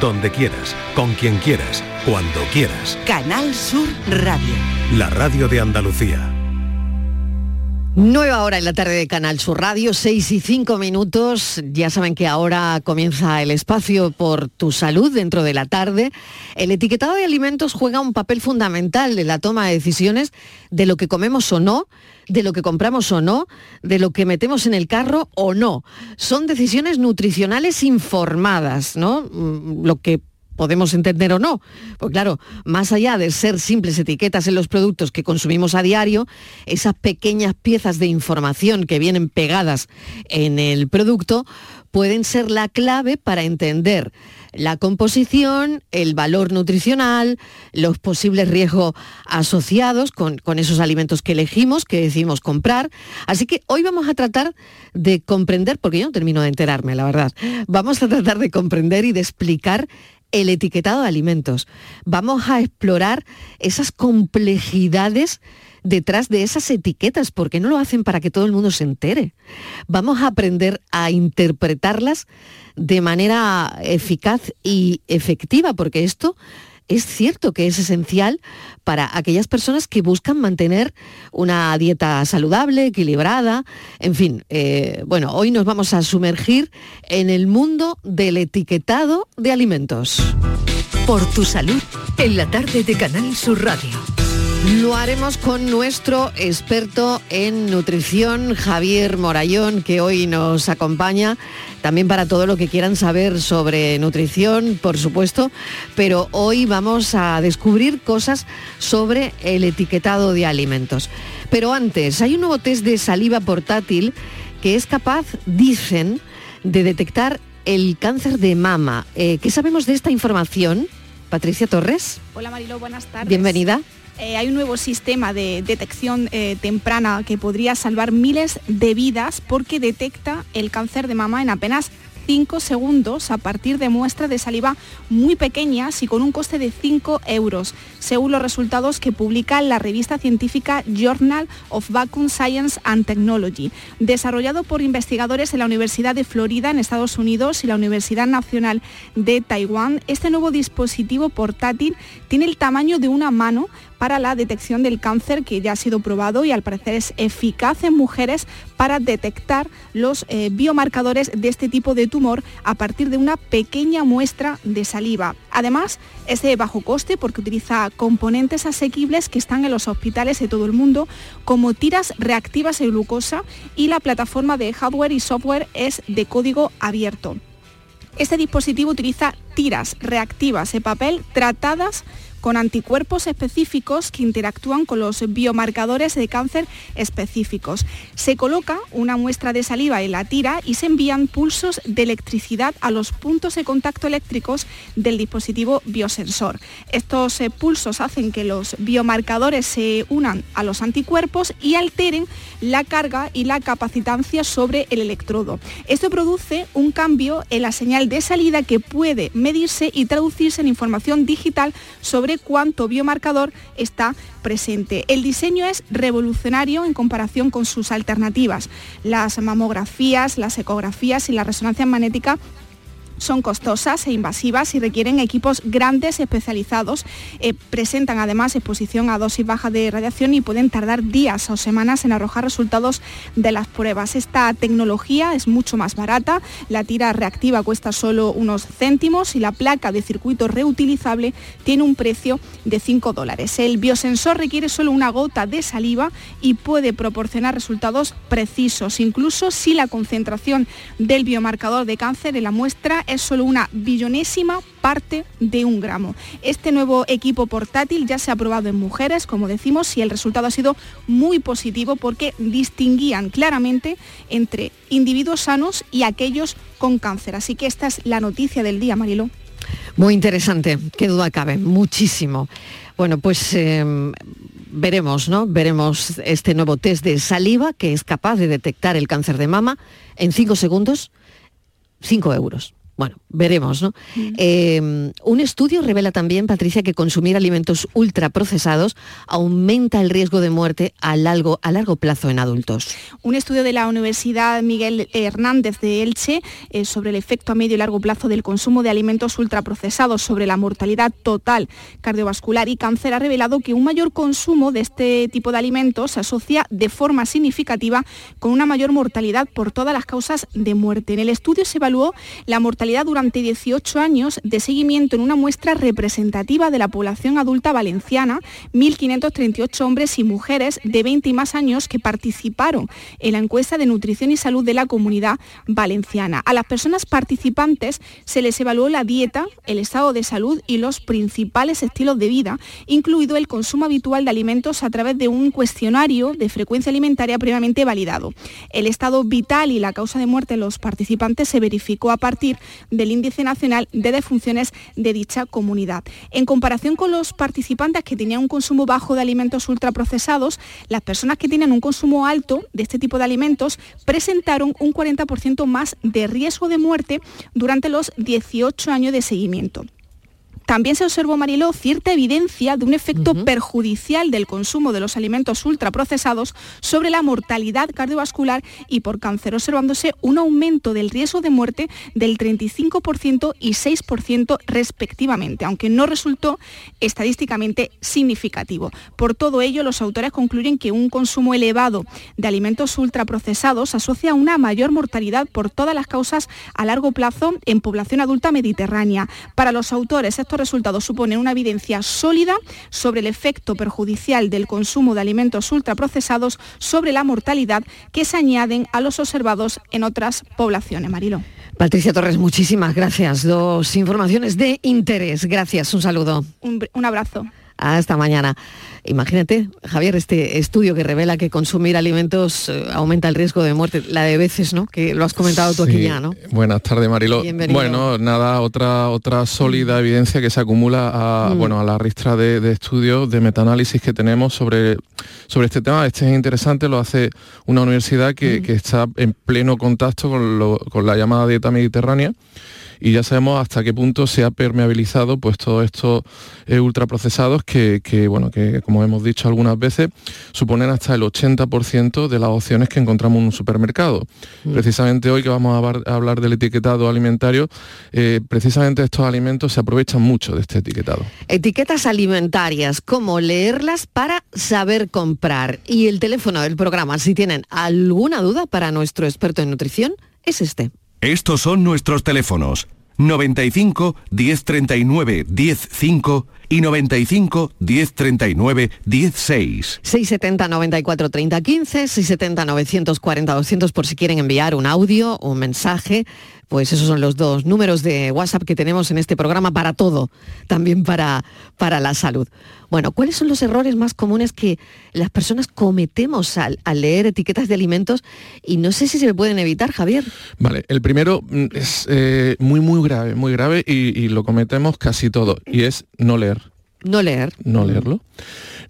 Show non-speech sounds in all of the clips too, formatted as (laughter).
donde quieras, con quien quieras, cuando quieras. Canal Sur Radio. La radio de Andalucía. Nueva hora en la tarde de Canal Sur Radio, 6 y 5 minutos. Ya saben que ahora comienza el espacio por tu salud dentro de la tarde. El etiquetado de alimentos juega un papel fundamental en la toma de decisiones de lo que comemos o no, de lo que compramos o no, de lo que metemos en el carro o no. Son decisiones nutricionales informadas, ¿no? Mm, lo que podemos entender o no. Pues claro, más allá de ser simples etiquetas en los productos que consumimos a diario, esas pequeñas piezas de información que vienen pegadas en el producto pueden ser la clave para entender la composición, el valor nutricional, los posibles riesgos asociados con, con, esos alimentos que elegimos, que decidimos comprar. Así que hoy vamos a tratar de comprender, porque yo no termino de enterarme, la verdad, vamos a tratar de comprender y de explicar el etiquetado de alimentos. Vamos a explorar esas complejidades detrás de esas etiquetas, porque no lo hacen para que todo el mundo se entere. Vamos a aprender a interpretarlas de manera eficaz y efectiva, porque esto es cierto que es esencial para aquellas personas que buscan mantener una dieta saludable, equilibrada, en fin. Eh, bueno, hoy nos vamos a sumergir en el mundo del etiquetado de alimentos. Por tu salud, en la tarde de Canal Sur Radio. Lo haremos con nuestro experto en nutrición, Javier Morayón, que hoy nos acompaña, también para todo lo que quieran saber sobre nutrición, por supuesto, pero hoy vamos a descubrir cosas sobre el etiquetado de alimentos. Pero antes, hay un nuevo test de saliva portátil que es capaz, dicen, de detectar el cáncer de mama. Eh, ¿Qué sabemos de esta información? Patricia Torres. Hola Marilo, buenas tardes. Bienvenida. Eh, hay un nuevo sistema de detección eh, temprana que podría salvar miles de vidas porque detecta el cáncer de mama en apenas 5 segundos a partir de muestras de saliva muy pequeñas y con un coste de 5 euros, según los resultados que publica la revista científica Journal of Vacuum Science and Technology, desarrollado por investigadores en la Universidad de Florida en Estados Unidos y la Universidad Nacional de Taiwán. Este nuevo dispositivo portátil tiene el tamaño de una mano para la detección del cáncer que ya ha sido probado y al parecer es eficaz en mujeres para detectar los eh, biomarcadores de este tipo de tumor a partir de una pequeña muestra de saliva. Además, es de bajo coste porque utiliza componentes asequibles que están en los hospitales de todo el mundo, como tiras reactivas de glucosa y la plataforma de hardware y software es de código abierto. Este dispositivo utiliza tiras reactivas de papel tratadas con anticuerpos específicos que interactúan con los biomarcadores de cáncer específicos. Se coloca una muestra de saliva en la tira y se envían pulsos de electricidad a los puntos de contacto eléctricos del dispositivo biosensor. Estos eh, pulsos hacen que los biomarcadores se unan a los anticuerpos y alteren la carga y la capacitancia sobre el electrodo. Esto produce un cambio en la señal de salida que puede medirse y traducirse en información digital sobre cuánto biomarcador está presente. El diseño es revolucionario en comparación con sus alternativas. Las mamografías, las ecografías y la resonancia magnética son costosas e invasivas y requieren equipos grandes especializados. Eh, presentan además exposición a dosis bajas de radiación y pueden tardar días o semanas en arrojar resultados de las pruebas. Esta tecnología es mucho más barata, la tira reactiva cuesta solo unos céntimos y la placa de circuito reutilizable tiene un precio de 5 dólares. El biosensor requiere solo una gota de saliva y puede proporcionar resultados precisos, incluso si la concentración del biomarcador de cáncer en la muestra es solo una billonésima parte de un gramo. Este nuevo equipo portátil ya se ha probado en mujeres, como decimos, y el resultado ha sido muy positivo porque distinguían claramente entre individuos sanos y aquellos con cáncer. Así que esta es la noticia del día, Marilo. Muy interesante, qué duda cabe, muchísimo. Bueno, pues em, veremos, ¿no? Veremos este nuevo test de saliva que es capaz de detectar el cáncer de mama en cinco segundos, cinco euros. Bueno, veremos, ¿no? Eh, un estudio revela también, Patricia, que consumir alimentos ultraprocesados aumenta el riesgo de muerte a largo, a largo plazo en adultos. Un estudio de la Universidad Miguel Hernández de Elche eh, sobre el efecto a medio y largo plazo del consumo de alimentos ultraprocesados sobre la mortalidad total cardiovascular y cáncer ha revelado que un mayor consumo de este tipo de alimentos se asocia de forma significativa con una mayor mortalidad por todas las causas de muerte. En el estudio se evaluó la mortalidad durante 18 años de seguimiento en una muestra representativa de la población adulta valenciana, 1.538 hombres y mujeres de 20 y más años que participaron en la encuesta de nutrición y salud de la comunidad valenciana. A las personas participantes se les evaluó la dieta, el estado de salud y los principales estilos de vida, incluido el consumo habitual de alimentos a través de un cuestionario de frecuencia alimentaria previamente validado. El estado vital y la causa de muerte de los participantes se verificó a partir del Índice Nacional de Defunciones de dicha comunidad. En comparación con los participantes que tenían un consumo bajo de alimentos ultraprocesados, las personas que tienen un consumo alto de este tipo de alimentos presentaron un 40% más de riesgo de muerte durante los 18 años de seguimiento. También se observó, Mariló, cierta evidencia de un efecto perjudicial del consumo de los alimentos ultraprocesados sobre la mortalidad cardiovascular y por cáncer, observándose un aumento del riesgo de muerte del 35% y 6% respectivamente, aunque no resultó estadísticamente significativo. Por todo ello, los autores concluyen que un consumo elevado de alimentos ultraprocesados asocia a una mayor mortalidad por todas las causas a largo plazo en población adulta mediterránea. Para los autores, estos resultados suponen una evidencia sólida sobre el efecto perjudicial del consumo de alimentos ultraprocesados sobre la mortalidad que se añaden a los observados en otras poblaciones. Marilo. Patricia Torres, muchísimas gracias. Dos informaciones de interés. Gracias, un saludo. Un, un abrazo. Hasta mañana. Imagínate, Javier, este estudio que revela que consumir alimentos eh, aumenta el riesgo de muerte, la de veces, ¿no? Que lo has comentado tú aquí ya, ¿no? Buenas tardes, Marilo. Bueno, nada, otra otra sólida mm. evidencia que se acumula a, mm. bueno, a la ristra de, estudios, de metaanálisis que tenemos sobre, sobre este tema. Este es interesante, lo hace una universidad que, mm. está en pleno contacto con, con la llamada dieta mediterránea y ya sabemos hasta qué punto se ha permeabilizado pues todos estos eh, ultraprocesados que, bueno, que como hemos dicho algunas veces, suponen hasta el 80% de las opciones que encontramos en un supermercado. Mm. Precisamente hoy que vamos a, hablar del etiquetado alimentario, eh, precisamente estos alimentos se aprovechan mucho de este etiquetado. Etiquetas alimentarias, cómo leerlas para saber comprar. Y el teléfono del programa, si tienen alguna duda para nuestro experto en nutrición, es este. Estos son nuestros teléfonos 95 1039 105 y 95 1039 16. 670 94 30 15, 670 940 200 por si quieren enviar un audio, un mensaje pues esos son los dos números de WhatsApp que tenemos en este programa para todo, también para, para la salud. Bueno, ¿cuáles son los errores más comunes que las personas cometemos al, leer etiquetas de alimentos? Y no sé si se pueden evitar, Javier. Vale, el primero mm, es eh, muy, muy grave, muy grave y, y lo cometemos casi todo, y es no leer. No leer. No leerlo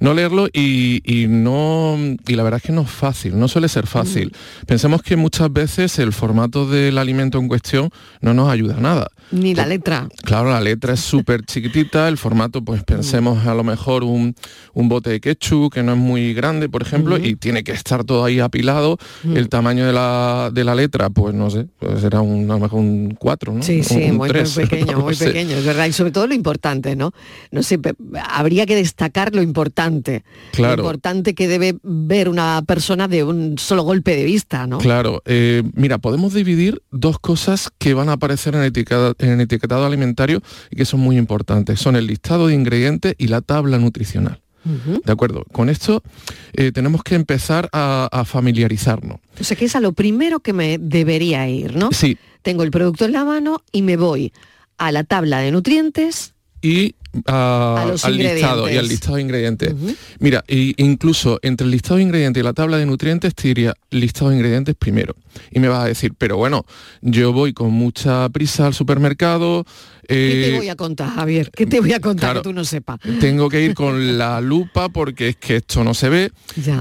no leerlo y, no y la verdad es que no es fácil, no suele ser fácil. Pensemos que muchas veces el formato del alimento en cuestión no nos ayuda a nada. Ni la letra. Claro, la letra es súper chiquitita, el formato, pues pensemos a lo mejor un, bote de ketchup que no es muy grande, por ejemplo, y tiene que estar todo ahí apilado. El tamaño de la, de la letra, pues no sé, pues será un, a lo mejor un 4, ¿no? Sí, sí, muy, (laughs) pequeño, muy pequeño, es verdad. Y sobre todo lo importante, ¿no? No sé, habría que destacar lo importante. Claro. Lo importante que debe ver una persona de un solo golpe de vista, ¿no? Claro. Eh, mira, podemos dividir dos cosas que van a aparecer en etiqueta en el etiquetado alimentario y que son muy importantes. Son el listado de ingredientes y la tabla nutricional. ¿De acuerdo? Con esto eh, tenemos que empezar a, familiarizarnos. O sea que es a lo primero que me debería ir, ¿no? Sí. Tengo el producto en la mano y me voy a la tabla de nutrientes. Y al listado y al listado de ingredientes. Mira, incluso entre el listado de ingredientes y la tabla de nutrientes te diría listado de ingredientes primero. Y me vas a decir, pero bueno, yo voy con mucha prisa al supermercado, ¿Qué te eh, voy a contar, Javier? ¿Qué te voy a contar que tú no sepas? Tengo que ir con la lupa porque es que esto no se ve.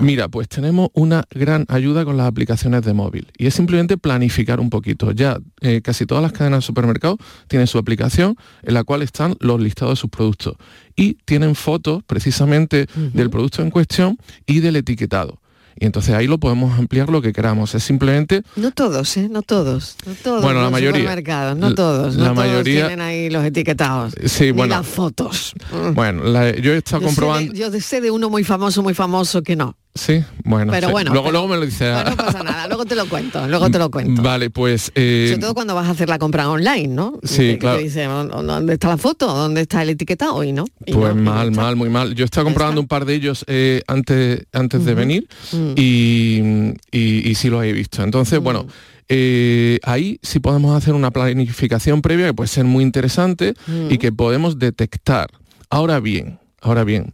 Mira, pues tenemos una gran ayuda con las aplicaciones de móvil y es simplemente planificar un poquito. Ya eh, casi todas las cadenas de supermercados tienen su aplicación en la cual están los listados de sus productos y tienen fotos precisamente del producto en cuestión y del etiquetado y entonces ahí lo podemos ampliar lo que queramos. Es simplemente... No todos, ¿eh? No todos. No todos bueno, la mayoría. No todos. No la todos mayoría... tienen ahí los etiquetados. Sí, bueno. las fotos. Bueno, yo he estado comprobando... yo sé de uno muy famoso, muy famoso que no. Sí, bueno. Pero bueno. Luego, luego me lo dice. no pasa nada, luego te lo cuento, luego te lo cuento. Vale, pues. Eh, Sobre todo cuando vas a hacer la compra online, ¿no? Sí, claro. dice, ¿dónde está la foto? ¿Dónde está el etiquetado? hoy no. pues mal, mal, muy mal. Yo estaba comprobando un par de ellos eh, antes, antes de venir mm. y, y, sí los he visto. Entonces, bueno. Mm. Eh, ahí sí podemos hacer una planificación previa que puede ser muy interesante y mm. que podemos detectar. Ahora bien, ahora bien,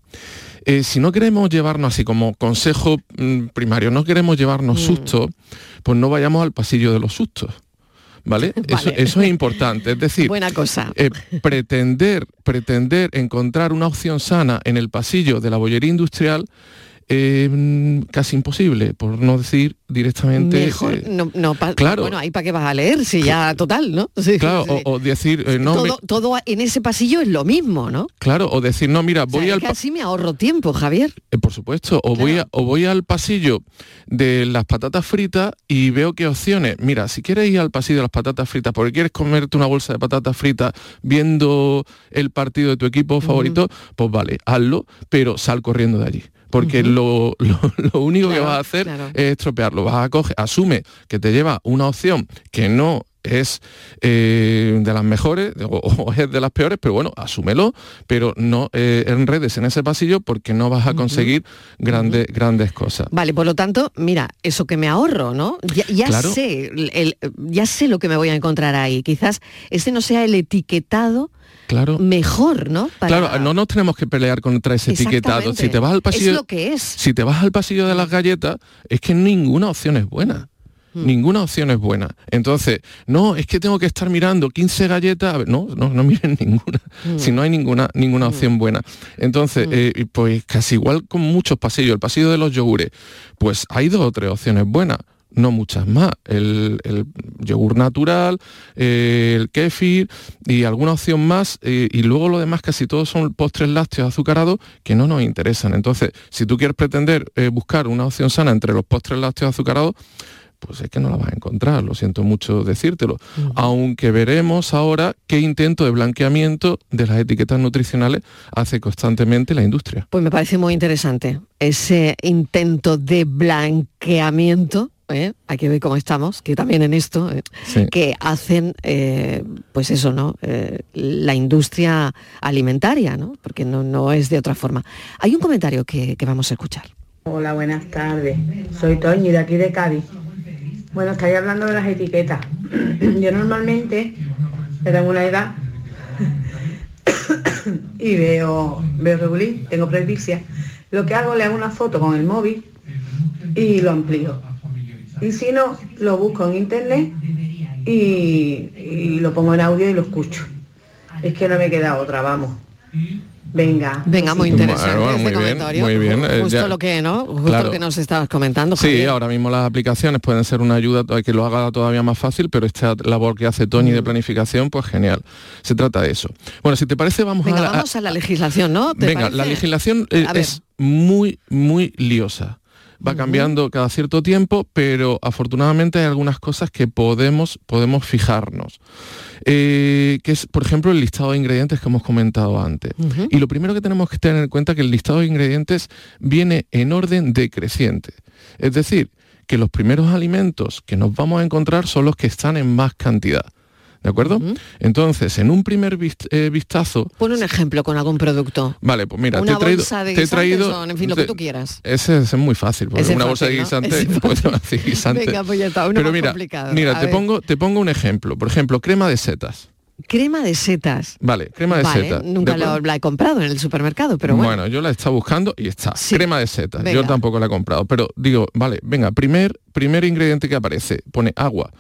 eh, si no queremos llevarnos así como consejo mm, primario, no queremos llevarnos mm. susto, pues no vayamos al pasillo de los sustos. ¿Vale? (laughs) Eso, es importante. Es decir, Buena cosa. Eh, pretender, pretender encontrar una opción sana en el pasillo de la bollería industrial eh, casi imposible, por no decir directamente... Mejor, eh, no, no claro. Bueno, ahí para qué vas a leer, si ya total, ¿no? claro, O, decir... Eh, no, todo, en ese pasillo es lo mismo, ¿no? Claro, o decir, no, mira, voy al... así me ahorro tiempo, Javier. por supuesto, o, voy o voy al pasillo de las patatas fritas y veo qué opciones. Mira, si quieres ir al pasillo de las patatas fritas porque quieres comerte una bolsa de patatas fritas viendo el partido de tu equipo favorito, pues vale, hazlo, pero sal corriendo de allí porque (laughs) lo, único que vas a hacer es estropearlo. Vas a coger, asume que te lleva una opción que no es eh, de las mejores o, (laughs) es de las peores, pero bueno, asúmelo, pero no eh, enredes en ese pasillo porque no vas a conseguir grandes, grandes cosas. Vale, por lo tanto, mira, eso que me ahorro, ¿no? Ya, sé, ya sé lo que me voy a encontrar ahí. Quizás ese no sea el etiquetado claro. mejor, ¿no? Claro, no nos tenemos que pelear contra ese etiquetado. Si te vas al pasillo, es lo que es. Si te vas al pasillo de las galletas, es que ninguna opción es buena. Hmm. Ninguna opción es buena. Entonces, no, es que tengo que estar mirando 15 galletas. A ver, no, no, no miren (laughs) ninguna. Hmm. Si no hay ninguna, ninguna hmm. opción buena. Entonces, eh, pues casi igual con muchos pasillos. El pasillo de los yogures, pues hay dos o tres opciones buenas no muchas más. El, yogur natural, eh, el kéfir y alguna opción más. Eh, y luego lo demás casi todos son postres lácteos azucarados que no nos interesan. Entonces, si tú quieres pretender eh, buscar una opción sana entre los postres lácteos azucarados, pues es que no la vas a encontrar, lo siento mucho decírtelo. Aunque veremos ahora qué intento de blanqueamiento de las etiquetas nutricionales hace constantemente la industria. Pues me parece muy interesante ese intento de blanqueamiento ¿eh? hay que ver cómo estamos, que también en esto, ¿eh? que hacen, eh, pues eso, ¿no? la industria alimentaria, ¿no? Porque no, no, es de otra forma. Hay un comentario que, vamos a escuchar. Hola, buenas tardes. Soy Toñi de aquí de Cádiz. Bueno, estáis hablando de las etiquetas. (coughs) Yo normalmente, tengo una edad (coughs) y veo, veo regulín, tengo presbicia. Lo que hago, le hago una foto con el móvil y lo amplío y si no, lo busco en internet y, lo pongo en audio y lo escucho. Es que no me queda otra, vamos. Venga. Venga, muy interesante muy comentario. Bien, muy bien. Eh, Justo lo que, ¿no? Justo lo que nos estabas comentando. Sí, ahora mismo las aplicaciones pueden ser una ayuda que lo haga todavía más fácil, pero esta labor que hace Tony de mm. planificación, pues genial. Se trata de eso. Bueno, si te parece, vamos a la, vamos a la legislación, ¿no? venga, la legislación eh, es muy, muy liosa va cambiando cada cierto tiempo, pero afortunadamente hay algunas cosas que podemos, podemos fijarnos. Eh, que es, por ejemplo, el listado de ingredientes que hemos comentado antes. Y lo primero que tenemos que tener en cuenta es que el listado de ingredientes viene en orden decreciente. Es decir, que los primeros alimentos que nos vamos a encontrar son los que están en más cantidad. ¿De acuerdo? Entonces, en un primer eh, vistazo... Pon un ejemplo con algún producto. Vale, pues mira, te he traído... te he traído en fin, lo que tú quieras. Ese, es muy fácil, porque una bolsa de guisante... Pues, (laughs) guisante. Venga, pues ya está, uno Pero mira, mira te, pongo, te pongo un ejemplo. Por ejemplo, crema de setas. Crema de setas. Vale, crema de setas. Nunca la he comprado en el supermercado, pero bueno. Bueno, yo la he estado buscando y está. Crema de setas. Yo tampoco la he comprado. Pero digo, vale, venga, primer, primer ingrediente que aparece, pone agua.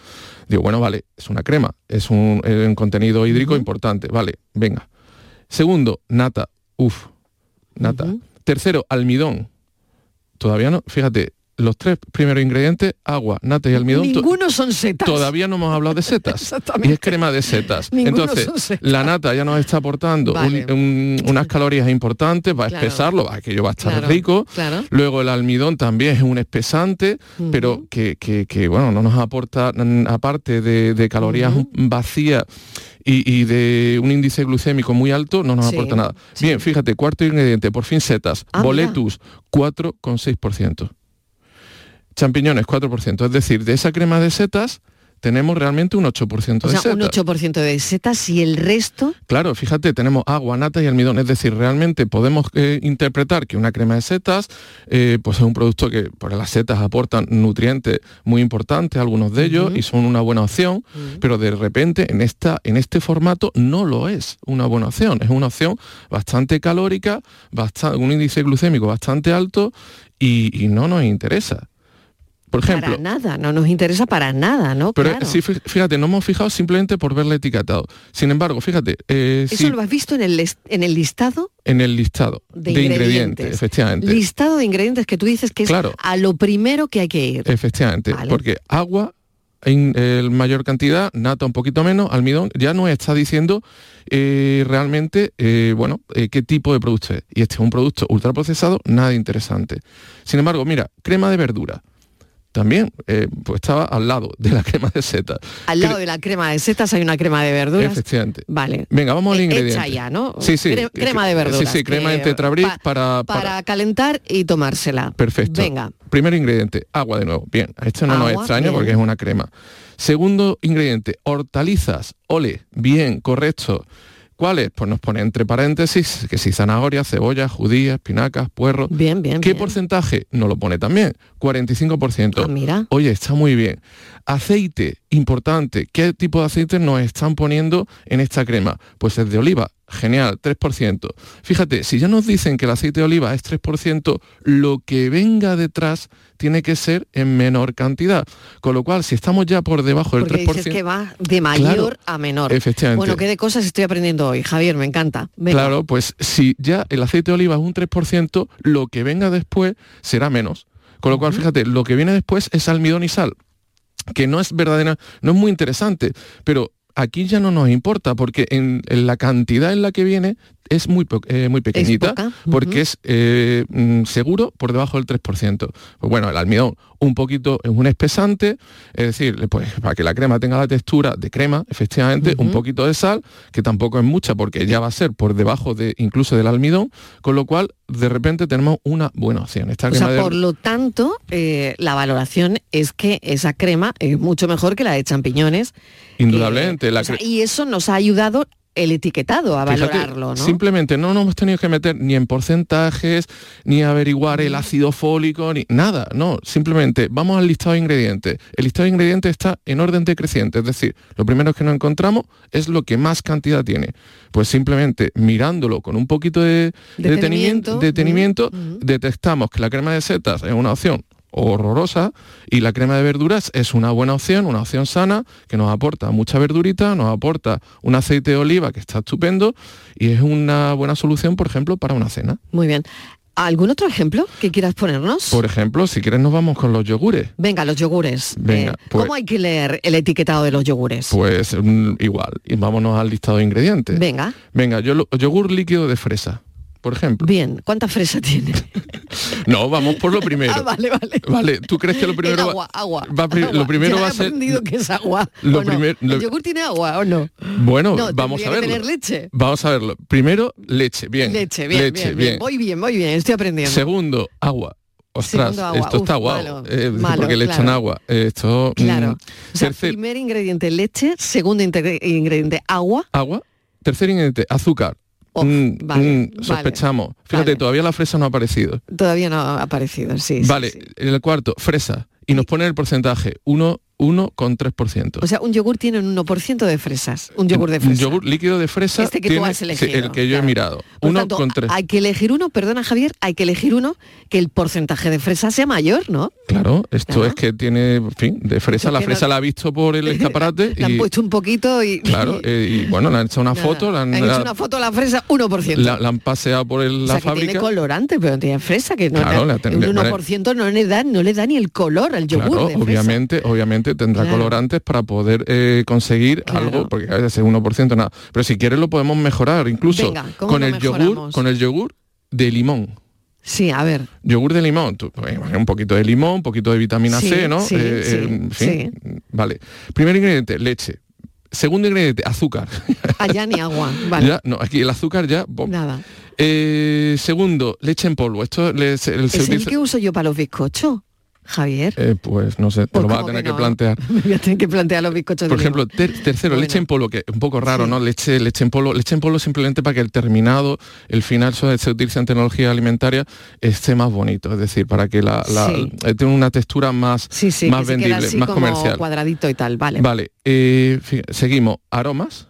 Digo, bueno, vale, es una crema, es un, contenido hídrico importante. Vale, venga. Segundo, nata. Uf, nata. Tercero, almidón. Todavía no, fíjate, los tres primeros ingredientes, agua, nata y almidón. Ninguno son setas. Todavía no hemos hablado de setas. (laughs) y es crema de setas. Entonces, la nata ya nos está aportando unas calorías importantes, va a espesarlo, aquello va a estar rico. Luego el almidón también es un espesante, pero que, bueno, no nos aporta, aparte de, calorías vacías, y, de un índice glucémico muy alto no nos aporta nada. Bien, fíjate, cuarto ingrediente, por fin setas, ah, boletus, 4,6%. Champiñones, 4%. Es decir, de esa crema de setas tenemos realmente un 8% de setas. un 8% de setas y el resto... Claro, fíjate, tenemos agua, nata y almidón. Es decir, realmente podemos eh, interpretar que una crema de setas eh, pues es un producto que por las setas aportan nutrientes muy importantes, algunos de ellos, y son una buena opción, pero de repente en, esta, en este formato no lo es una buena opción. Es una opción bastante calórica, bastante, un índice glucémico bastante alto y no nos interesa por ejemplo, para nada, no nos interesa para nada, ¿no? Pero sí, fíjate, no hemos fijado simplemente por verle etiquetado. Sin embargo, fíjate. Eh, ¿Eso lo has visto en el, en el listado? En el listado de, ingredientes. efectivamente. Listado de ingredientes que tú dices que es a lo primero que hay que ir. Efectivamente, porque agua en mayor cantidad, nata un poquito menos, almidón, ya nos está diciendo eh, realmente, eh, bueno, qué tipo de producto es. Y este es un producto ultraprocesado, nada interesante. Sin embargo, mira, crema de verdura también eh, pues estaba al lado de la (laughs) crema de setas. Al lado de la crema de setas hay una crema de verduras. Efectivamente. Vale. Venga, vamos al eh, ingrediente. Hecha ya, ¿no? Sí, sí. crema de verduras. Sí, sí, crema en tetrabric para, para, calentar y tomársela. Perfecto. Venga. Primer ingrediente, agua de nuevo. Bien, esto no nos extraña porque es una crema. Segundo ingrediente, hortalizas. Ole, bien, correcto. ¿Cuáles? Pues nos pone entre paréntesis que si zanahoria, cebolla, judías, espinacas, puerros. Bien, bien. ¿Qué porcentaje? No lo pone también. 45%. Ah, mira. Oye, está muy bien. Aceite, importante. ¿Qué tipo de aceite nos están poniendo en esta crema? Pues es de oliva. Genial, 3%. Fíjate, si ya nos dicen que el aceite de oliva es 3%, lo que venga detrás tiene que ser en menor cantidad. Con lo cual, si estamos ya por debajo del Porque 3%... Dices que va de mayor a menor. Efectivamente. Bueno, ¿qué de cosas estoy aprendiendo hoy? Javier, me encanta. Claro, pues si ya el aceite de oliva es un 3%, lo que venga después será menos. Con lo cual, fíjate, lo que viene después es almidón y sal que no es verdadera, no es muy interesante, pero aquí ya no nos importa porque en, la cantidad en la que viene es muy, eh, muy pequeñita porque es eh, mm, seguro por debajo del 3%. Pues bueno, el almidón un poquito es un espesante, es decir, pues para que la crema tenga la textura de crema, efectivamente, un poquito de sal, que tampoco es mucha porque ya va a ser por debajo de incluso del almidón, con lo cual de repente tenemos una buena opción. Esta o sea, por lo tanto, eh, la valoración es que esa crema es mucho mejor que la de champiñones. Indudablemente. y eso nos ha ayudado el etiquetado a valorarlo, ¿no? Simplemente no nos hemos tenido que meter ni en porcentajes, ni averiguar el ácido fólico, ni nada, no, simplemente vamos al listado de ingredientes. El listado de ingredientes está en orden decreciente, es decir, lo primero que nos encontramos es lo que más cantidad tiene. Pues simplemente mirándolo con un poquito de detenimiento, detenimiento detectamos que la crema de setas es una opción horrorosa y la crema de verduras es una buena opción, una opción sana que nos aporta mucha verdurita, nos aporta un aceite de oliva que está estupendo y es una buena solución, por ejemplo, para una cena. Muy bien. ¿Algún otro ejemplo que quieras ponernos? Por ejemplo, si quieres nos vamos con los yogures. Venga, los yogures. Venga, eh, ¿Cómo pues hay que leer el etiquetado de los yogures? Pues mm, igual, y vámonos al listado de ingredientes. Venga. Venga, yo, yogur líquido de fresa por ejemplo. Bien, ¿cuánta fresa tiene? (laughs) no, vamos por lo primero. Ah, vale, vale. Vale, ¿tú crees que lo (laughs) primero agua, agua, va, Lo primero va a ser aprendido que es agua. Lo ¿El yogur tiene agua o no? Bueno, vamos a verlo. tener leche. Vamos a verlo. Primero, leche, bien. Leche, bien, leche, bien, bien. Muy bien, muy bien, estoy aprendiendo. Segundo, agua. Ostras, esto está guau, eh, porque le echan agua. esto, mm, claro. o sea, primer ingrediente leche, segundo ingrediente agua. Agua. Tercer ingrediente azúcar. Mm, mm, sospechamos. Fíjate, todavía la fresa no ha aparecido. Todavía no ha aparecido, sí. Vale, en el cuarto, fresa. Y nos pone el porcentaje, 1 1,3%. O sea, un yogur tiene un 1% de fresas, un yogur de fresa. Un yogur líquido de fresa este que tiene, tú has elegido, el que yo he mirado. 1,3. Hay que elegir uno, perdona Javier, hay que elegir uno que el porcentaje de fresa sea mayor, ¿no? Claro, esto es que tiene, en fin, de fresa, la fresa la ha visto por el escaparate. (laughs) le han puesto un poquito y... (laughs) Claro, eh, y bueno, le han hecho una foto. Le han, hecho una foto a la fresa, 1%. La, la han paseado por el, o sea, la que fábrica. tiene colorante, pero tiene fresa, que no claro, un 1% no le, da, no le da ni el color al yogur claro, de obviamente, obviamente tendrá colorantes para poder eh, conseguir algo, porque a veces 1% nada. Pero si quieres lo podemos mejorar, incluso Venga, con el yogur, con el yogur de limón. Sí, a ver. Yogur de limón, tú, pues, un poquito de limón, un poquito de vitamina sí, C, ¿no? Sí, eh, sí, eh, Vale. Primer ingrediente, leche. Segundo ingrediente, azúcar. Allá ni agua, (laughs) vale. Ya, no, aquí el azúcar ya. Bom. Nada. Eh, segundo, leche en polvo. Esto le, se, ¿Es se el que uso yo para los bizcochos? Javier. Eh, pues no sé, te Pues lo vas a ¿cómo tener que plantear. Me (laughs) voy a tener que plantear los bizcochos Por de ejemplo, ter- tercero, leche en polvo, que es un poco raro, Sí. ¿no? Leche, leche en polvo, leche en polvo simplemente para que el terminado, el final, se utiliza en tecnología alimentaria, esté más bonito, es decir, para que la, la- Sí. eh, tenga una textura más, Sí, más vendible, más como comercial. cuadradito y tal, vale. Vale, eh, seguimos, aromas,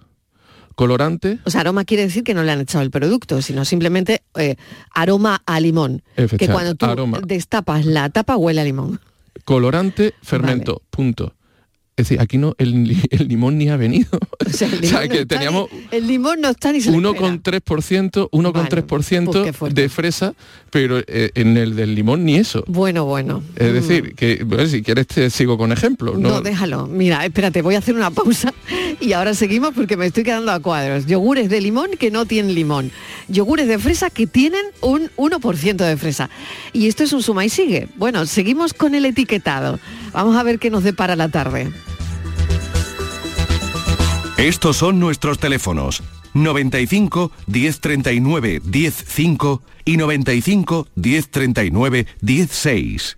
colorante, O sea, aroma quiere decir que no le han echado el producto, sino simplemente eh, aroma a limón. Que cuando tú aroma. destapas la tapa huele a limón. colorante, fermento, punto. Es decir, aquí no, el, li- (laughs) el limón ni ha venido. (laughs) O sea, el O sea, limón, que no está teníamos ni, el limón no está ni se le espera. 1,3%, 1,3% pues de fresa, pero eh, en el del limón ni eso. Bueno, bueno. Es Mm. decir, que bueno, si quieres te sigo con ejemplos. No, ¿no? déjalo. Mira, espérate, voy a hacer una pausa (laughs) y ahora seguimos porque me estoy quedando a cuadros. Yogures de limón que no tienen limón. Yogures de fresa que tienen un 1% de fresa. Y esto es un suma y sigue. Bueno, seguimos con el etiquetado. Vamos a ver qué nos depara la tarde. Estos son nuestros teléfonos. 95 1039 105 y 95 1039 16.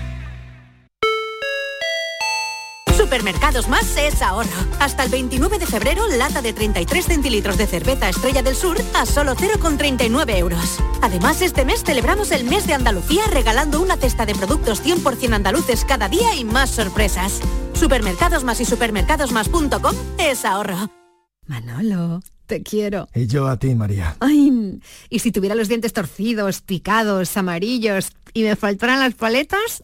Supermercados Más es ahorro. Hasta el 29 de febrero, lata de 33 centilitros de cerveza Estrella del Sur a solo 0,39 euros. Además, este mes celebramos el mes de Andalucía regalando una cesta de productos 100% andaluces cada día y más sorpresas. Supermercados Más y supermercadosmás.com es ahorro. Manolo, te quiero. Y yo a ti, María. Ay, y si tuviera los dientes torcidos, picados, amarillos y me faltaran las paletas,